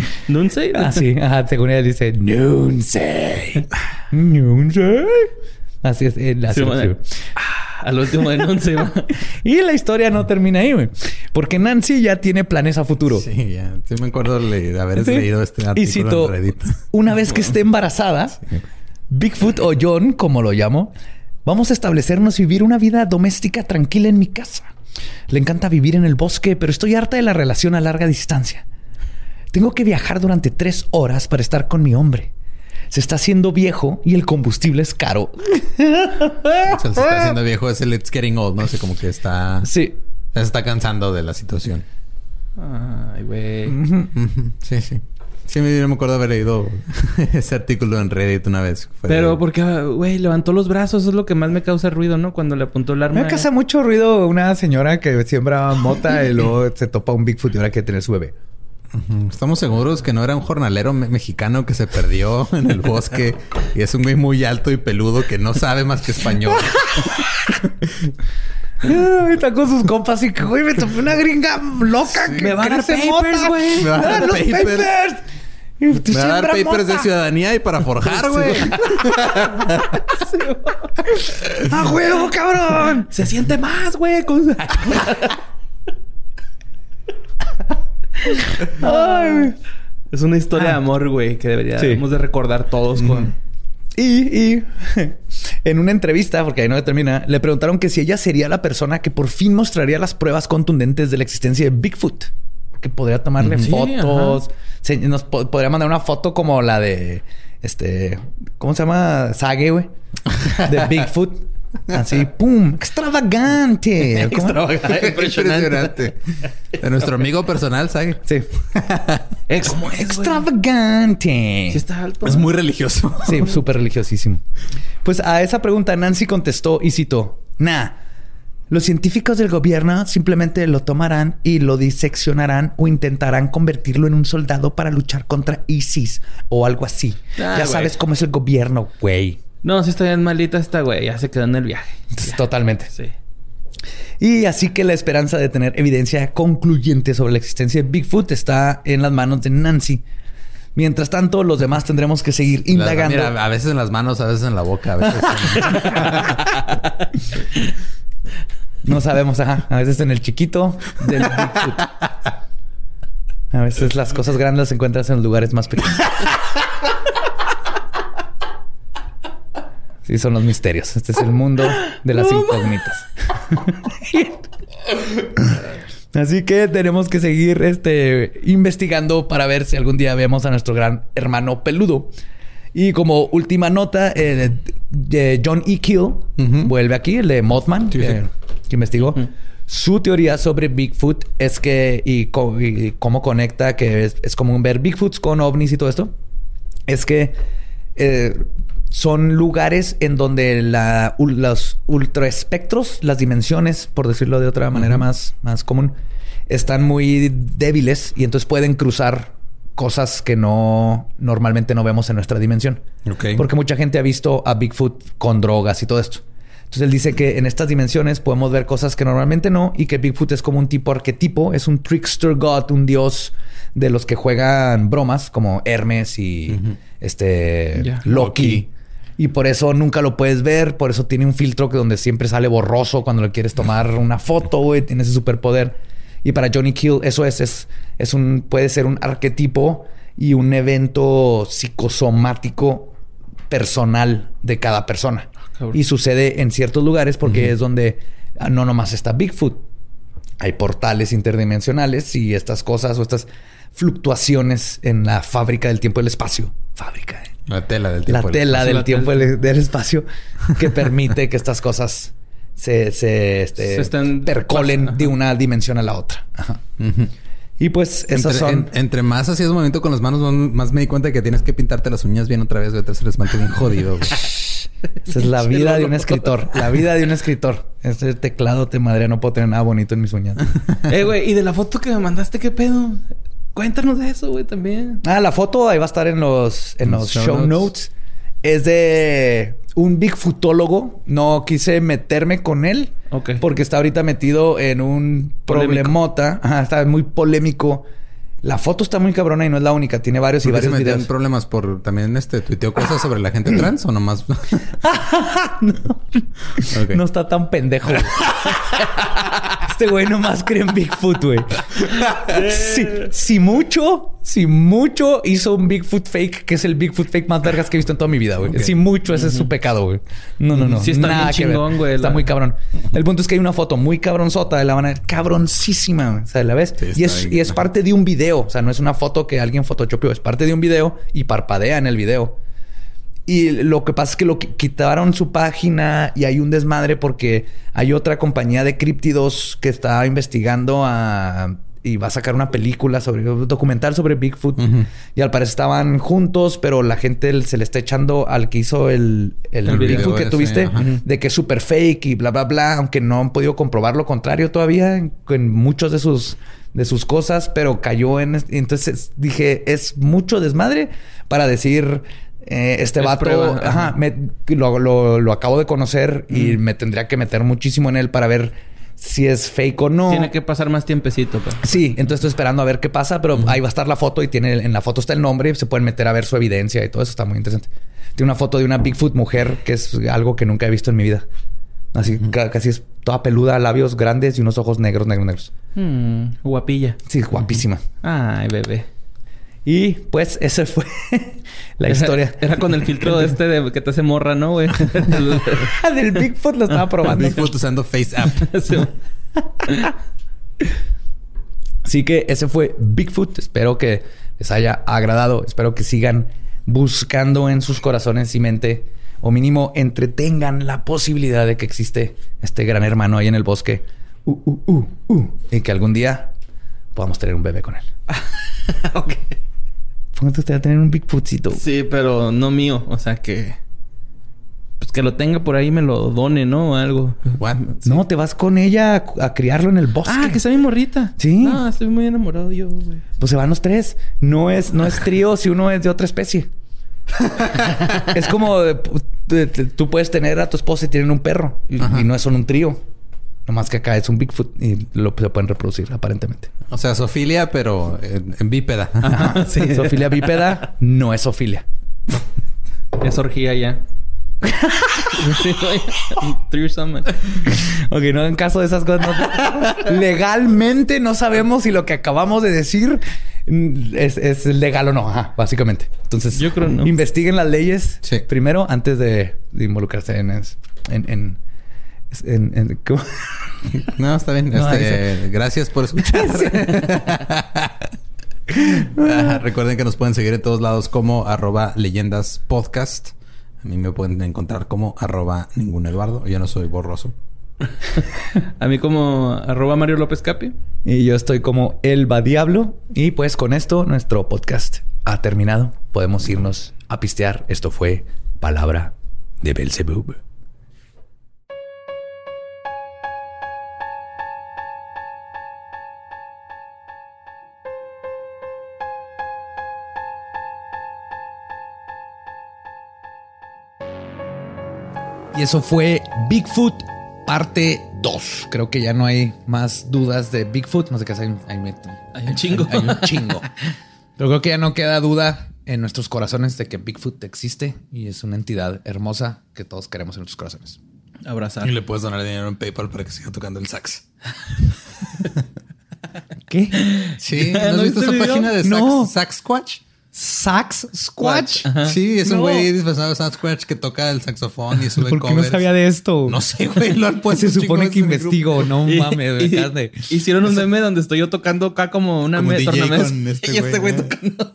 Speaker 5: ¿Nunsei?
Speaker 4: Así, ajá, según ella dice Nunsei. Nunsei. Así es, así
Speaker 5: Sí,
Speaker 4: escribe.
Speaker 5: Ah, Al último de.
Speaker 4: Y la historia no termina ahí, güey. Porque Nancy ya tiene planes a futuro.
Speaker 3: Sí, ya. Sí me acuerdo de haber
Speaker 4: Sí.
Speaker 3: leído este
Speaker 4: Y
Speaker 3: artículo
Speaker 4: cito,
Speaker 3: en Reddit.
Speaker 4: una vez que esté embarazada, Bigfoot o John, como lo llamo, vamos a establecernos y vivir una vida doméstica tranquila en mi casa. Le encanta vivir en el bosque, pero estoy harta de la relación a larga distancia. Tengo que viajar durante tres horas para estar con mi hombre. Se está haciendo viejo y el combustible es caro.
Speaker 3: O sea, se está haciendo viejo, es el It's Getting Old, ¿no? sé, como que está...
Speaker 4: Sí.
Speaker 3: Se está cansando de la situación.
Speaker 5: Ay, güey.
Speaker 3: Sí, sí. Sí, me, me acuerdo haber leído ese artículo en Reddit una vez. Fue
Speaker 5: Pero
Speaker 3: de-
Speaker 5: porque, güey, levantó los brazos. Eso es lo que más me causa ruido, ¿no? Cuando le apuntó el arma.
Speaker 4: Me casa mucho ruido una señora que siembra mota y luego se topa un Bigfoot y ahora quiere tener su bebé.
Speaker 3: Estamos seguros que no era un jornalero me- mexicano que se perdió en el bosque y es un güey muy alto y peludo que no sabe más que español.
Speaker 4: Está con sus compas y que, güey, me topé una gringa loca que
Speaker 5: Me va a dar papers, güey.
Speaker 3: Me va a dar
Speaker 4: los
Speaker 3: papers. Me va a dar papers de ciudadanía y para forjar, güey.
Speaker 4: ¡A huevo, cabrón!
Speaker 5: Se siente más, güey. con-
Speaker 4: Ay.
Speaker 5: Es una historia de amor, güey, que deberíamos
Speaker 4: Sí.
Speaker 5: de recordar todos con...
Speaker 4: Y, y en una entrevista, porque ahí no termina, le preguntaron que si ella sería la persona que por fin mostraría las pruebas contundentes de la existencia de Bigfoot. Que podría tomarle.
Speaker 5: Sí,
Speaker 4: fotos. Se- nos po- podría mandar una foto como la de este. ¿Cómo se llama? Sage, güey. De Bigfoot. Así, ¡pum! ¡Extravagante!
Speaker 5: Extravagante,
Speaker 3: Impresionante. De nuestro amigo personal, ¿sabes?
Speaker 4: Sí.
Speaker 5: Ex- ¿Cómo es, güey?
Speaker 4: ¡Extravagante!
Speaker 5: Sí está alto.
Speaker 3: Es muy religioso.
Speaker 4: Sí, súper religiosísimo. Pues a esa pregunta Nancy contestó y citó, nah, los científicos del gobierno simplemente lo tomarán y lo diseccionarán o intentarán convertirlo en un soldado para luchar contra ISIS o algo así.
Speaker 5: Ah,
Speaker 4: ya
Speaker 5: güey.
Speaker 4: sabes cómo es el gobierno, güey.
Speaker 5: No, sí está bien malita esta, güey. Ya se quedó en el viaje.
Speaker 4: Totalmente.
Speaker 5: Sí.
Speaker 4: Y así que la esperanza de tener evidencia concluyente sobre la existencia de Bigfoot está en las manos de Nancy. Mientras tanto, los demás tendremos que seguir indagando.
Speaker 8: Mira, a veces en las manos, a veces en la boca, a veces en-
Speaker 4: No sabemos, ajá. A veces en el chiquito del Bigfoot. A veces las cosas grandes las encuentras en los lugares más pequeños. Sí, son los misterios. Este es el mundo de las incógnitas. Así que tenemos que seguir este, investigando para ver si algún día vemos a nuestro gran hermano peludo. Y como última nota, eh, eh, John E. Kill vuelve aquí, el de Mothman,
Speaker 3: Sí, sí.
Speaker 4: que, que investigó. Su teoría sobre Bigfoot es que, y, co- y cómo conecta, que es, es común ver Bigfoots con ovnis y todo esto, es que eh, son lugares en donde la, los ultraespectros, las dimensiones, por decirlo de otra manera más, más común, están muy débiles y entonces pueden cruzar cosas que no normalmente no vemos en nuestra dimensión.
Speaker 3: Ok.
Speaker 4: Porque mucha gente ha visto a Bigfoot con drogas y todo esto. Entonces él dice que en estas dimensiones podemos ver cosas que normalmente no y que Bigfoot es como un tipo arquetipo, es un trickster god, un dios de los que juegan bromas como Hermes y este. Loki. Y por eso nunca lo puedes ver, por eso tiene un filtro que donde siempre sale borroso cuando le quieres tomar una foto, güey, tiene ese superpoder. Y para Johnny Kill eso es, es, es un, puede ser un arquetipo y un evento psicosomático personal de cada persona.
Speaker 5: cabrón.
Speaker 4: Y sucede en ciertos lugares porque es donde ah, no nomás está Bigfoot. Hay portales interdimensionales y estas cosas o estas fluctuaciones en la fábrica del tiempo y el espacio. Fábrica. ¿eh?
Speaker 8: la tela del
Speaker 4: La
Speaker 8: tiempo.
Speaker 4: tela del
Speaker 5: La
Speaker 4: tiempo
Speaker 5: tela.
Speaker 4: del, del espacio que permite que estas cosas se, se, este,
Speaker 5: Se
Speaker 4: percolen de una dimensión a la otra. Ajá. Y pues esas
Speaker 3: Entre,
Speaker 4: son...
Speaker 3: en- entre más hacías movimiento con las manos, más, más me di cuenta que tienes que pintarte las uñas bien otra vez, güey. Te les bien jodido, güey.
Speaker 4: Esa es la vida de un escritor. La vida de un escritor. Este teclado te madre, no puedo tener nada bonito en mis uñas.
Speaker 5: Eh, güey, y de la foto que me mandaste, ¿qué pedo? Cuéntanos de eso, güey, también.
Speaker 4: Ah, la foto ahí va a estar en los, en los show, notes. Es de un Bigfootólogo. No quise meterme con él.
Speaker 5: Ok.
Speaker 4: Porque está ahorita metido en un
Speaker 5: Polémico.
Speaker 4: problemota. Ajá, está muy polémico. La foto está muy cabrona y no es la única. Tiene varios y
Speaker 3: ¿Por qué se
Speaker 4: varios videos.
Speaker 3: problemas por también este tuiteó cosas sobre la gente trans o nomás? Ok.
Speaker 4: No está tan pendejo. este güey nomás cree en Bigfoot, güey. si, si mucho, si mucho hizo un Bigfoot fake, que es el Bigfoot fake más vergas que he visto en toda mi vida, güey.
Speaker 3: Ok.
Speaker 4: Si mucho, ese es su pecado, güey. No, no, no.
Speaker 5: Sí está
Speaker 4: Nada
Speaker 5: bien chingón, güey,
Speaker 4: Está
Speaker 5: la-
Speaker 4: muy cabrón. El punto es que hay una foto muy cabronzota de la van a ver cabroncísima. O sea, ¿la ves?
Speaker 3: Sí,
Speaker 4: y, es,
Speaker 3: bien.
Speaker 4: y es parte de un video. O sea, no es una foto que alguien photoshopeó. Es parte de un video y parpadea en el video. Y lo que pasa es que lo qui- quitaron su página y hay un desmadre porque hay otra compañía de críptidos que está investigando a y va a sacar una película sobre un documental sobre Bigfoot. Y al parecer estaban juntos pero la gente se le está echando al que hizo el, el,
Speaker 3: El
Speaker 4: Bigfoot que
Speaker 3: ese,
Speaker 4: tuviste de que es súper fake y bla bla bla aunque no han podido comprobar lo contrario todavía en, en muchos de sus de sus cosas pero cayó en entonces dije es mucho desmadre para decir eh, este
Speaker 5: Es
Speaker 4: vato,
Speaker 5: prueba,
Speaker 4: ajá,
Speaker 5: ajá.
Speaker 4: me- lo, lo- lo acabo de conocer y me tendría que meter muchísimo en él para ver si es fake o no.
Speaker 5: Tiene que pasar más tiempecito, pues.
Speaker 4: Sí, entonces estoy esperando a ver qué pasa, pero ahí va a estar la foto y tiene en la foto está el nombre y se pueden meter a ver su evidencia y todo eso está muy interesante. Tiene una foto de una Bigfoot mujer que es algo que nunca he visto en mi vida. Así ca- casi es toda peluda, labios grandes y unos ojos negros, negros, negros.
Speaker 5: Hmm, guapilla.
Speaker 4: Sí, guapísima.
Speaker 5: Ay, bebé.
Speaker 4: Y pues esa fue la historia.
Speaker 5: Era con el filtro este de que te hace morra, ¿no, güey?
Speaker 4: Del Bigfoot lo estaba probando.
Speaker 3: Bigfoot usando Face App.
Speaker 5: Sí.
Speaker 4: Así que ese fue Bigfoot. Espero que les haya agradado. Espero que sigan buscando en sus corazones y mente, o mínimo entretengan la posibilidad de que existe este gran hermano ahí en el bosque. Uh, uh, uh, uh, y que algún día podamos tener un bebé con él.
Speaker 5: ok.
Speaker 4: Póngate usted a tener un Bigfootcito.
Speaker 5: Sí, pero no mío. O sea que... Pues que lo tenga por ahí y me lo done, ¿no? O algo.
Speaker 3: What?
Speaker 4: No, te vas con ella a, a criarlo en el bosque.
Speaker 5: Ah, que está mi morrita.
Speaker 4: Sí.
Speaker 5: No, estoy muy enamorado yo, güey.
Speaker 4: Pues se van los tres. No es, no es trío si uno es de otra especie. es como de- de- de- tú puedes tener a tu esposa y tienen un perro y no son un trío. Nomás que acá es un Bigfoot y lo se pueden reproducir aparentemente.
Speaker 3: O sea, sofilia, pero en, en bípeda.
Speaker 4: Ajá, sí. Sofilia bípeda no es sofilia.
Speaker 5: Es orgía ya.
Speaker 4: Ok, no en caso de esas cosas. no- legalmente no sabemos si lo que acabamos de decir mm, es, es legal o no. Ajá, básicamente. Entonces,
Speaker 5: Yo creo no.
Speaker 4: investiguen las leyes
Speaker 3: Sí.
Speaker 4: primero antes de, de involucrarse en, en, en, en- en- ¿cómo?
Speaker 3: No, está bien.
Speaker 4: No,
Speaker 3: Este, gracias por escuchar. Ah, recuerden que nos pueden seguir en todos lados como arroba leyendas podcast. A mí me pueden encontrar como arroba ningún Eduardo. Yo no soy borroso.
Speaker 5: A mí como arroba Mario López Capi.
Speaker 4: Y yo estoy como Elba Diablo. Y pues con esto nuestro podcast ha terminado. Podemos irnos a pistear. Esto fue Palabra de Belzebub. Y eso fue Bigfoot parte 2. Creo que ya no hay más dudas de Bigfoot. No sé qué hay, hay,
Speaker 5: Hay un chingo.
Speaker 4: Hay, un chingo. Pero creo que ya no queda duda en nuestros corazones de que Bigfoot existe y es una entidad hermosa que todos queremos en nuestros corazones.
Speaker 5: Abrazar.
Speaker 3: Y le puedes donar dinero en PayPal para que siga tocando el sax.
Speaker 4: ¿Qué?
Speaker 3: Sí,
Speaker 5: ¿No
Speaker 3: ¿no has visto esa
Speaker 5: video?
Speaker 3: página de Sax,
Speaker 4: No.
Speaker 3: Sax Squatch?
Speaker 4: Sax Squatch.
Speaker 3: Sí, es un
Speaker 4: No.
Speaker 3: güey disfrazado de Sax Squatch que toca el saxofón y sube
Speaker 4: ¿Por qué no sabía de esto?
Speaker 3: No sé, güey, lo han puesto
Speaker 4: Se supone que
Speaker 3: el
Speaker 4: investigo. No mames,
Speaker 5: y-
Speaker 4: de-
Speaker 5: Hicieron un meme donde estoy yo tocando acá como una
Speaker 3: Como
Speaker 5: me-
Speaker 3: DJ
Speaker 5: tornamesa.
Speaker 3: con este
Speaker 5: y este
Speaker 3: güey,
Speaker 5: tocando.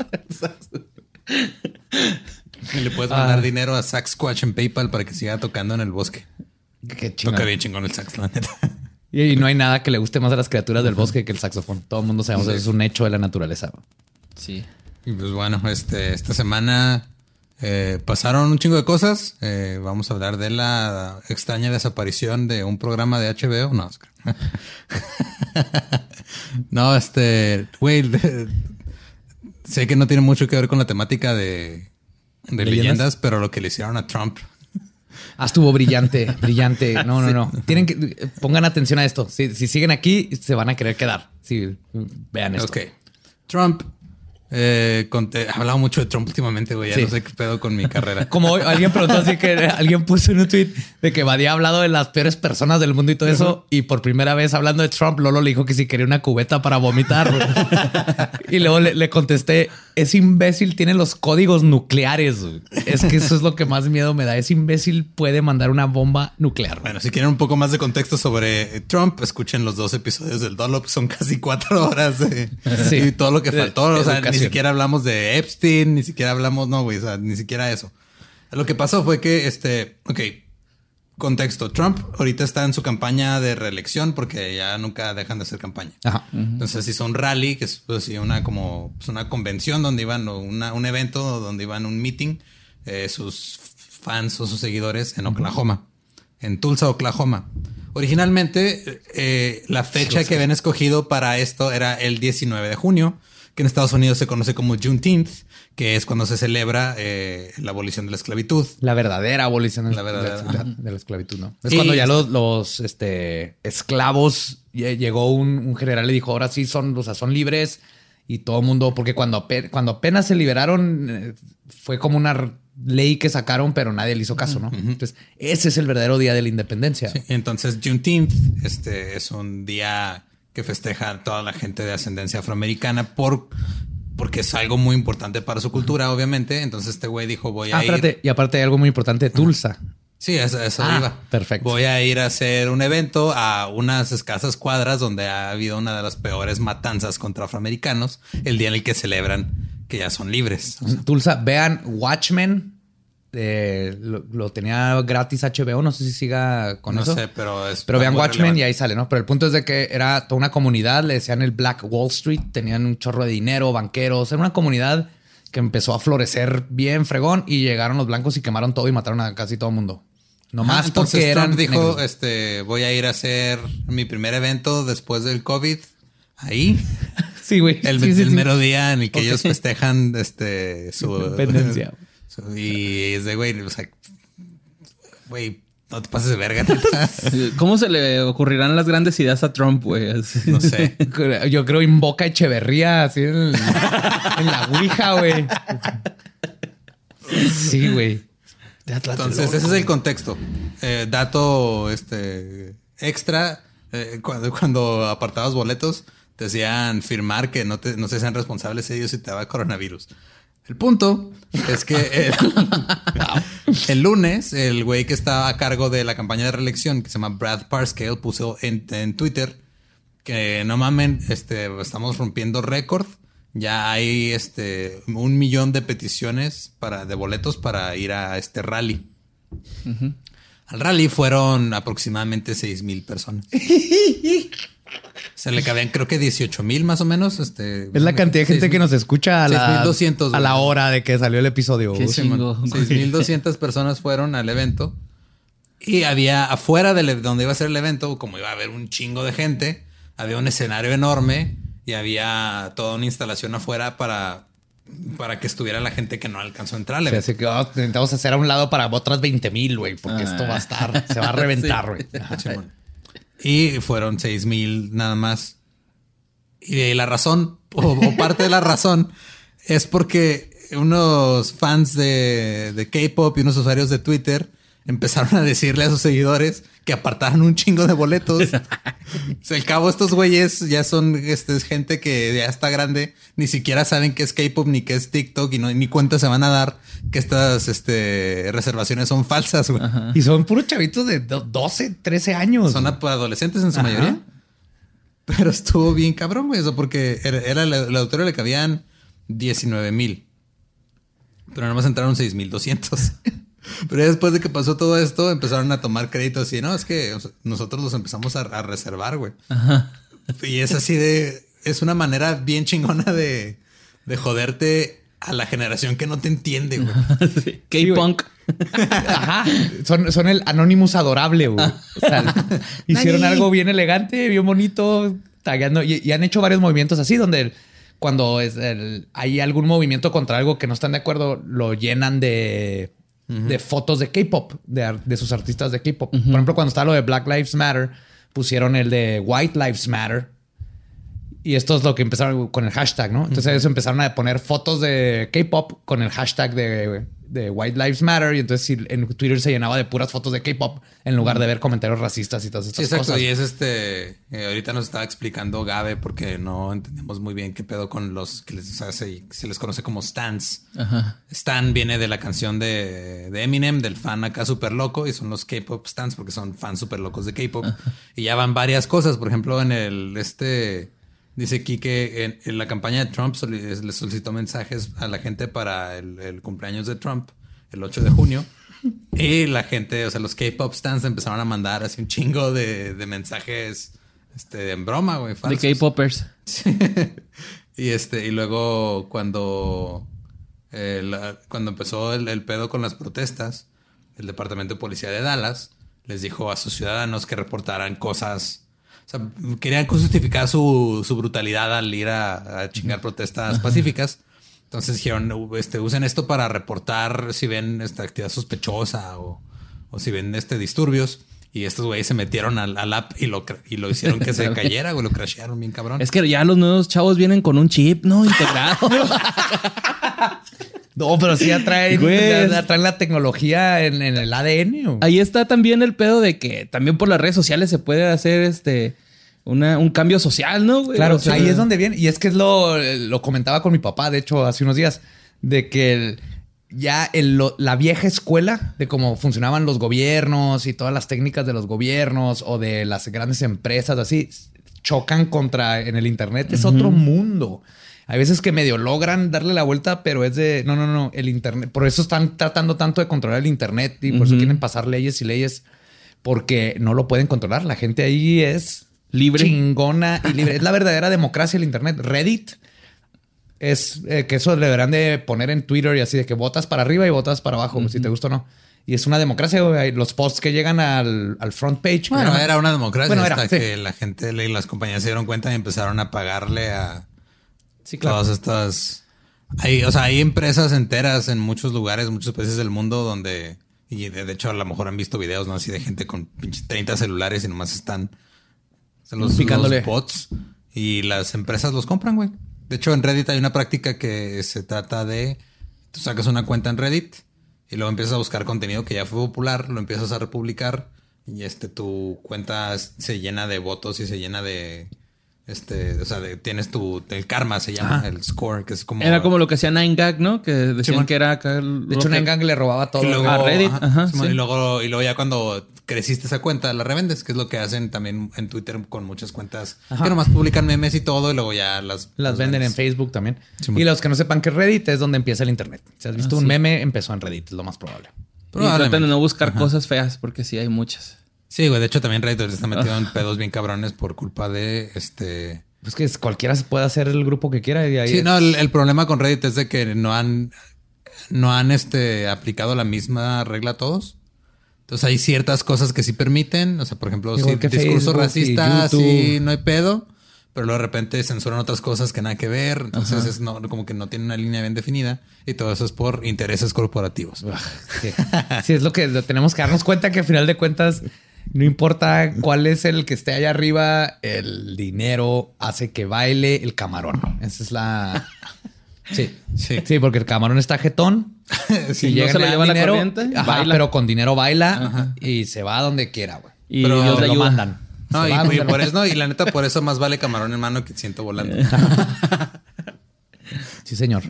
Speaker 3: Y le puedes mandar
Speaker 4: Ah.
Speaker 3: dinero a Sax Squatch en PayPal para que siga tocando en el bosque.
Speaker 4: Qué chingón.
Speaker 3: Toca bien chingón el sax, la neta.
Speaker 4: Y no hay nada que le guste más a las criaturas del bosque que el saxofón. Todo el mundo sabemos que es un hecho de la naturaleza.
Speaker 5: Sí.
Speaker 3: Y pues bueno, este, esta semana eh, pasaron un chingo de cosas. Eh, vamos a hablar de la extraña desaparición de un programa de HBO. No, que- no, este, güey, sé que no tiene mucho que ver con la temática de, de leyendas? pero lo que le hicieron a Trump.
Speaker 4: Ah, estuvo brillante, brillante. No, no, no. Tienen que pongan atención a esto. Si, si siguen aquí, se van a querer quedar. Sí, vean esto.
Speaker 3: Ok. Trump. Eh, conté- he hablado mucho de Trump últimamente, güey. Ya
Speaker 4: Sí.
Speaker 3: no sé qué pedo con mi carrera.
Speaker 4: Como hoy alguien preguntó así que alguien puso en un tweet de que Badía ha hablado de las peores personas del mundo y todo eso. Y por primera vez hablando de Trump, Lolo le dijo que si quería una cubeta para vomitar. y luego le, le contesté: Ese imbécil tiene los códigos nucleares. güey. Es que eso es lo que más miedo me da. Ese imbécil puede mandar una bomba nuclear.
Speaker 3: Bueno, si quieren un poco más de contexto sobre eh, Trump, escuchen los dos episodios del Dollop. Son casi cuatro horas de
Speaker 4: Sí.
Speaker 3: y todo lo que faltó. O sea, ni siquiera hablamos de Epstein, ni siquiera hablamos, no, güey, o sea, ni siquiera eso. Lo que pasó fue que, este, ok, contexto. Trump ahorita está en su campaña de reelección porque ya nunca dejan de hacer campaña.
Speaker 4: Ajá.
Speaker 3: Entonces hizo un rally, que es pues, una como pues, una convención donde iban, o una- un evento donde iban un meeting, eh, sus fans o sus seguidores en Oklahoma, en Tulsa, Oklahoma. Originalmente, eh, la fecha que habían escogido para esto era el 19 de junio, que en Estados Unidos se conoce como Juneteenth, que es cuando se celebra eh, la abolición de la esclavitud.
Speaker 4: La verdadera abolición de
Speaker 3: La verdadera,
Speaker 4: de la- de la esclavitud, ¿no? Es cuando ya los, los, este, esclavos lle- llegó un, un general y le dijo, ahora sí son, o sea, son libres y todo el mundo, porque cuando, cuando apenas se liberaron, eh, fue como una ley que sacaron, pero nadie le hizo caso, ¿no? Entonces, ese es el verdadero día de la independencia.
Speaker 3: Sí, entonces Juneteenth este, es un día que festeja a toda la gente de ascendencia afroamericana por, porque es algo muy importante para su cultura, obviamente. Entonces este güey dijo, voy a
Speaker 4: Ah,
Speaker 3: ir...
Speaker 4: espérate, y aparte hay algo muy importante de Tulsa.
Speaker 3: Sí, eso, eso
Speaker 4: Ah,
Speaker 3: iba.
Speaker 4: perfecto.
Speaker 3: Voy a ir a hacer un evento a unas escasas cuadras donde ha habido una de las peores matanzas contra afroamericanos, el día en el que celebran que ya son libres. O sea,
Speaker 4: Tulsa, vean Watchmen. Eh, lo, lo tenía gratis HBO, no sé si siga con
Speaker 3: no
Speaker 4: eso.
Speaker 3: sé, pero es...
Speaker 4: Pero vean Watchmen
Speaker 3: relevante.
Speaker 4: y ahí sale, ¿no? Pero el punto es de que era toda una comunidad, le decían el Black Wall Street, tenían un chorro de dinero, banqueros, era una comunidad que empezó a florecer bien fregón y llegaron los blancos y quemaron todo y mataron a casi todo el mundo. No
Speaker 3: Ajá,
Speaker 4: más
Speaker 3: entonces
Speaker 4: porque eran
Speaker 3: Trump dijo,
Speaker 4: negros.
Speaker 3: este, voy a ir a hacer mi primer evento después del COVID ahí.
Speaker 4: Sí, güey.
Speaker 3: El,
Speaker 4: Sí, sí,
Speaker 3: el
Speaker 4: sí.
Speaker 3: mero día en el que ellos festejan este su
Speaker 4: Independencia.
Speaker 3: Y es de güey, o sea, güey, no te pases de verga.
Speaker 5: ¿Cómo se le ocurrirán las grandes ideas a Trump, güey?
Speaker 3: No sé.
Speaker 4: Yo creo invoca Echeverría así en, el- en la Ouija, güey. Sí, güey.
Speaker 3: Entonces, ese es el contexto. Eh, dato este extra. eh, cuando, cuando apartabas boletos, te hacían firmar que no, te, no se sean responsables ellos si te daba coronavirus. El punto es que el, el lunes, el güey que estaba a cargo de la campaña de reelección, que se llama Brad Parscale, puso en, en Twitter que no mamen, este, estamos rompiendo récord. Ya hay este un millón de peticiones para de boletos para ir a este rally. Al rally fueron aproximadamente 6 mil personas. Se le cabían creo que 18 mil más o menos. Este,
Speaker 4: Es la cantidad de gente
Speaker 3: 6,000.
Speaker 4: que nos escucha a la,
Speaker 3: 6,200,
Speaker 4: a la hora de que salió el episodio.
Speaker 5: Qué
Speaker 4: güey.
Speaker 5: chingo, güey.
Speaker 3: 6.200 personas fueron al evento. Y había afuera de donde iba a ser el evento, como iba a haber un chingo de gente, había un escenario enorme y había toda una instalación afuera para, para que estuviera la gente que no alcanzó a entrar evento.
Speaker 4: así que oh, necesitamos hacer a un lado para otras 20 mil, güey, porque esto va a estar, se va a reventar, güey.
Speaker 3: Simón. Y fueron 6 mil nada más. Y la razón, o, o parte de la razón, es porque unos fans de, de K-pop y unos usuarios de Twitter empezaron a decirle a sus seguidores que apartaran un chingo de boletos. O sea, al cabo, estos güeyes ya son este, es gente que ya está grande, ni siquiera saben qué es K-pop ni qué es TikTok y no, ni cuenta se van a dar que estas este, reservaciones son falsas. güey.
Speaker 4: Y son puros chavitos de do- 12, 13 años.
Speaker 3: Son adolescentes en su mayoría. Pero estuvo bien cabrón, güey. Eso porque era, era el, el auditorio le cabían 19 mil. Pero nada más entraron 6,200. Pero ya después de que pasó todo esto, empezaron a tomar créditos y no, es que nosotros los empezamos a, a reservar, güey. Y es así de. Es una manera bien chingona de, de joderte a la generación que no te entiende, güey.
Speaker 5: K-Punk.
Speaker 4: Ajá. Son, son el Anonymous adorable, güey. O sea, hicieron
Speaker 3: Nani.
Speaker 4: algo bien elegante, bien bonito, tagueando. Y, y han hecho varios movimientos así, donde cuando es el- hay algún movimiento contra algo que no están de acuerdo, lo llenan de, de fotos de K-pop, de, de sus artistas de K-pop. Por ejemplo, cuando está lo de Black Lives Matter, pusieron el de White Lives Matter. Y esto es lo que empezaron con el hashtag, ¿no? Entonces ellos empezaron a poner fotos de K-pop con el hashtag de, de White Lives Matter. Y entonces sí, en Twitter se llenaba de puras fotos de K-pop en lugar de ver comentarios racistas y todas
Speaker 3: Sí,
Speaker 4: estas
Speaker 3: exacto.
Speaker 4: cosas.
Speaker 3: Y es este. eh, ahorita nos estaba explicando Gabe porque no entendemos muy bien qué pedo con los que les hace, se les conoce como stands.
Speaker 5: Ajá.
Speaker 3: Stan viene de la canción de, de Eminem, del fan acá súper loco, y son los K-pop stands porque son fans súper locos de K-pop. Y ya van varias cosas. Por ejemplo, en el este. Dice aquí que en, en la campaña de Trump le solicitó mensajes a la gente para el, el cumpleaños de Trump, el 8 de junio. Y la gente, o sea, los K-pop stands empezaron a mandar así un chingo de, de mensajes este, en broma, güey.
Speaker 5: De
Speaker 3: falsos.
Speaker 5: K-Poppers.
Speaker 3: Sí. y este, y luego cuando, eh, la- cuando empezó el, el pedo con las protestas, el departamento de policía de Dallas les dijo a sus ciudadanos que reportaran cosas. O sea, querían justificar su, su brutalidad al ir a, a chingar protestas pacíficas. Entonces dijeron, "U- este, usen esto para reportar si ven esta actividad sospechosa o, o si ven este disturbios. Y estos güeyes se metieron al, al app y lo, y lo hicieron que se cayera, güey. Lo crashearon bien cabrón.
Speaker 5: Es que ya los nuevos chavos vienen con un chip, ¿no? Integrado.
Speaker 4: No, pero sí atraen, la tecnología en, en el ADN. güey.
Speaker 5: Ahí está también el pedo de que también por las redes sociales se puede hacer este una, un cambio social, ¿no? güey?
Speaker 4: Claro,
Speaker 5: O sea,
Speaker 4: ahí es donde viene. Y es que es lo, lo comentaba con mi papá, de hecho, hace unos días, de que el- ya el- lo- la vieja escuela de cómo funcionaban los gobiernos y todas las técnicas de los gobiernos o de las grandes empresas, así, chocan contra en el Internet. Es otro mundo. Hay veces que medio logran darle la vuelta, pero es de no, no, no. El Internet, por eso están tratando tanto de controlar el Internet y por eso quieren pasar leyes y leyes porque no lo pueden controlar. La gente ahí es
Speaker 5: Libre.
Speaker 4: chingona y libre. es la verdadera democracia el Internet. Reddit es eh, que eso le deberán de poner en Twitter y así de que votas para arriba y votas para abajo, si te gusta o no. Y es una democracia, güey. Los posts que llegan al, al front page.
Speaker 3: Bueno, era una democracia
Speaker 4: Bueno, era,
Speaker 3: hasta
Speaker 4: sí.
Speaker 3: que la gente y las compañías se dieron cuenta y empezaron a pagarle a
Speaker 4: Sí, claro.
Speaker 3: todas estas. Hay, o sea, hay empresas enteras en muchos lugares, muchos países del mundo donde Y de, hecho, a lo mejor han visto videos, ¿no? Así de gente con pinches 30 celulares y nomás están los,
Speaker 4: Picándole.
Speaker 3: los bots y las empresas los compran, güey. De hecho, en Reddit hay una práctica que se trata de tú sacas una cuenta en Reddit y luego empiezas a buscar contenido que ya fue popular, lo empiezas a republicar y este tu cuenta se llena de votos y se llena de este, o sea, de- tienes tu el karma se llama, el score, que es como
Speaker 5: Era como lo que hacía Nine Gag, ¿no? Que decían que era acá. el-
Speaker 4: De hecho,
Speaker 5: que-
Speaker 4: Nengang le robaba todo.
Speaker 3: Luego,
Speaker 5: A Reddit, ajá, sí.
Speaker 3: y luego y luego ya cuando creciste esa cuenta la revendes, que es lo que hacen también en Twitter con muchas cuentas que nomás publican memes y todo y luego ya las
Speaker 4: Las venden en. Facebook también. Y los que no sepan que Reddit es donde empieza el Internet. Si has visto
Speaker 5: Ah,
Speaker 4: un
Speaker 5: sí.
Speaker 4: meme, empezó en Reddit, es lo más probable.
Speaker 5: Y de no buscar cosas feas porque sí hay muchas.
Speaker 3: Sí, güey, de hecho también Reddit está metido en pedos bien cabrones por culpa de este
Speaker 4: Pues que cualquiera se puede hacer el grupo que quiera y ahí
Speaker 3: Sí, no, el, el problema con Reddit es de que no han no han este aplicado la misma regla a todos. Entonces hay ciertas cosas que sí permiten, o sea, por ejemplo, si discurso
Speaker 4: Facebook
Speaker 3: racista, sí, no hay pedo, pero luego de repente censuran otras cosas que nada que ver, entonces es no, como que no tiene una línea bien definida y todo eso es por intereses corporativos.
Speaker 4: Sí. Sí, es lo que tenemos que darnos cuenta que al final de cuentas no importa cuál es el que esté allá arriba, el dinero hace que baile el camarón. Esa es la... Sí,
Speaker 3: Sí.
Speaker 4: sí, porque el camarón está jetón.
Speaker 3: Sí,
Speaker 4: y
Speaker 5: no
Speaker 4: llega
Speaker 5: se lo lleva la corriente,
Speaker 4: ajá,
Speaker 5: baila.
Speaker 4: pero con dinero baila y se va donde quiera, güey.
Speaker 5: Y
Speaker 3: Pero
Speaker 5: Dios
Speaker 4: Te
Speaker 5: le
Speaker 4: lo
Speaker 5: ayuda.
Speaker 4: mandan.
Speaker 3: No, y,
Speaker 4: va
Speaker 3: y
Speaker 4: donde
Speaker 3: por eso, no, y la neta, por eso más vale camarón en mano que siento volando.
Speaker 4: Sí, señor.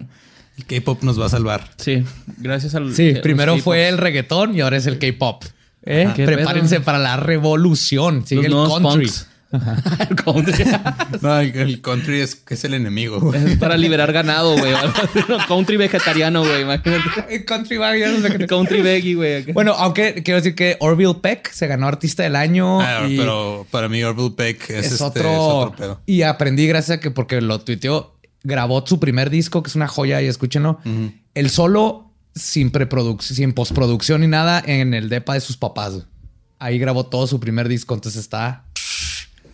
Speaker 3: El K-pop nos va a salvar.
Speaker 5: Sí, gracias al.
Speaker 4: Sí,
Speaker 5: a los
Speaker 4: primero fue el reggaetón y ahora es el K-pop. ¿Eh? Prepárense
Speaker 5: pedo.
Speaker 4: para la revolución. Sigue
Speaker 5: Los
Speaker 4: el country.
Speaker 5: punks. El country.
Speaker 3: No, el, el country es, que es el enemigo. güey.
Speaker 5: es para liberar ganado, güey. Country vegetariano, güey. Imagínate.
Speaker 4: El country va, ya no sé qué-
Speaker 5: Country veggie, güey.
Speaker 4: Bueno, aunque quiero decir que Orville Peck se ganó artista del año.
Speaker 3: Ah,
Speaker 4: y
Speaker 3: pero para mí Orville Peck es,
Speaker 4: es,
Speaker 3: este,
Speaker 4: otro,
Speaker 3: es otro pedo.
Speaker 4: Y aprendí gracias a que porque lo tuiteó, grabó su primer disco, que es una joya, y escúchenlo. El solo sin preproducción, sin postproducción ni nada en el depa de sus papás. Ahí grabó todo su primer disco, entonces está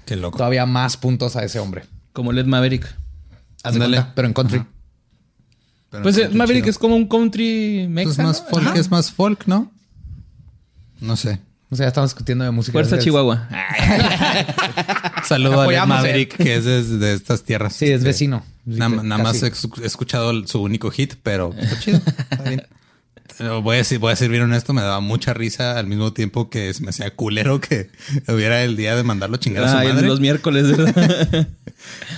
Speaker 3: Qué loco.
Speaker 4: todavía más puntos a ese hombre.
Speaker 5: Como Led Maverick.
Speaker 4: Cuenta, pero en country.
Speaker 3: Pero
Speaker 5: Pues eh, Maverick
Speaker 3: chido.
Speaker 5: es como un country
Speaker 3: Es
Speaker 5: mexicano.
Speaker 3: más folk, es más folk, ¿no? No sé.
Speaker 4: O sea, ya estamos discutiendo de música.
Speaker 5: Fuerza Chihuahua.
Speaker 3: Saludo a Maverick, que es de, de estas tierras.
Speaker 4: Sí, es
Speaker 3: Este,
Speaker 4: vecino.
Speaker 3: Nada, nada más he escuchado su único hit, pero está chido. Está bien. Pero Voy a, decir, voy a ser bien honesto, me daba mucha risa al mismo tiempo que se me hacía culero que hubiera el día de mandarlo a chingar a su
Speaker 5: Ah,
Speaker 3: madre.
Speaker 5: los miércoles, ¿verdad?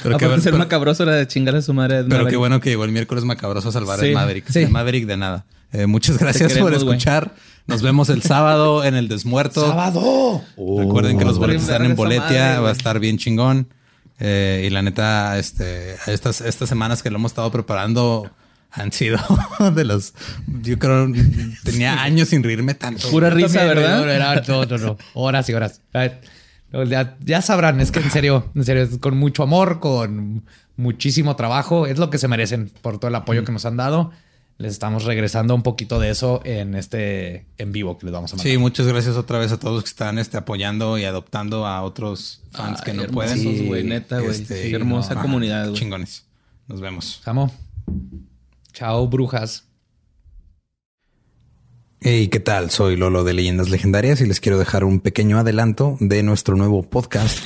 Speaker 3: Pero qué, bueno-
Speaker 5: ser
Speaker 3: pero-
Speaker 5: macabroso era de chingar a su madre. Ed
Speaker 3: pero qué bueno que llegó el miércoles macabroso a salvar
Speaker 5: Sí,
Speaker 3: el Maverick.
Speaker 4: sí.
Speaker 3: El Maverick de nada. Eh, muchas gracias
Speaker 5: queremos,
Speaker 3: por escuchar. Nos vemos el sábado en el Desmuerto.
Speaker 4: ¡Sábado!
Speaker 3: Recuerden que los
Speaker 5: Está bien
Speaker 3: boletos están en Boletia,
Speaker 5: madre,
Speaker 3: va a estar bien chingón. Eh, y la neta, este, estas, estas semanas que lo hemos estado preparando han sido de los. Yo creo tenía años sin reírme tanto.
Speaker 5: Pura risa, ¿verdad?
Speaker 4: No, era- no, no, no. Horas y horas. Ya, ya sabrán, es que en serio, en serio, es con mucho amor, con muchísimo trabajo, es lo que se merecen por todo el apoyo que nos han dado. Les estamos regresando un poquito de eso en este en vivo que les vamos a mandar.
Speaker 3: Sí, muchas gracias otra vez a todos que están este, apoyando y adoptando a otros fans
Speaker 5: Ay,
Speaker 3: que no pueden.
Speaker 5: güey, neta, güey.
Speaker 3: Este,
Speaker 5: Qué hermosa
Speaker 3: no,
Speaker 5: comunidad, güey.
Speaker 3: Chingones. Nos vemos.
Speaker 4: Amo. Chao, brujas.
Speaker 3: Hey, ¿qué tal? Soy Lolo de Leyendas Legendarias y les quiero dejar un pequeño adelanto de nuestro nuevo podcast.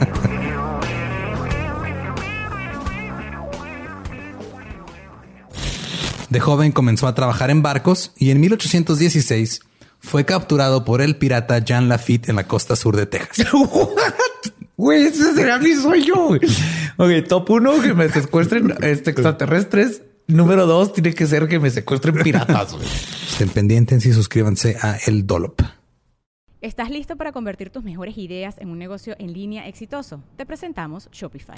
Speaker 3: De joven comenzó a trabajar en barcos y en 1816 fue capturado por el pirata Jean Lafitte en la costa sur de Texas.
Speaker 4: Güey, ese será mi sueño. güey. Ok, top uno, que me secuestren este, extraterrestres. Número dos, tiene que ser que me secuestren piratas. güey.
Speaker 3: Estén pendientes y suscríbanse a El Dolop.
Speaker 2: ¿Estás listo para convertir tus mejores ideas en un negocio en línea exitoso? Te presentamos Shopify.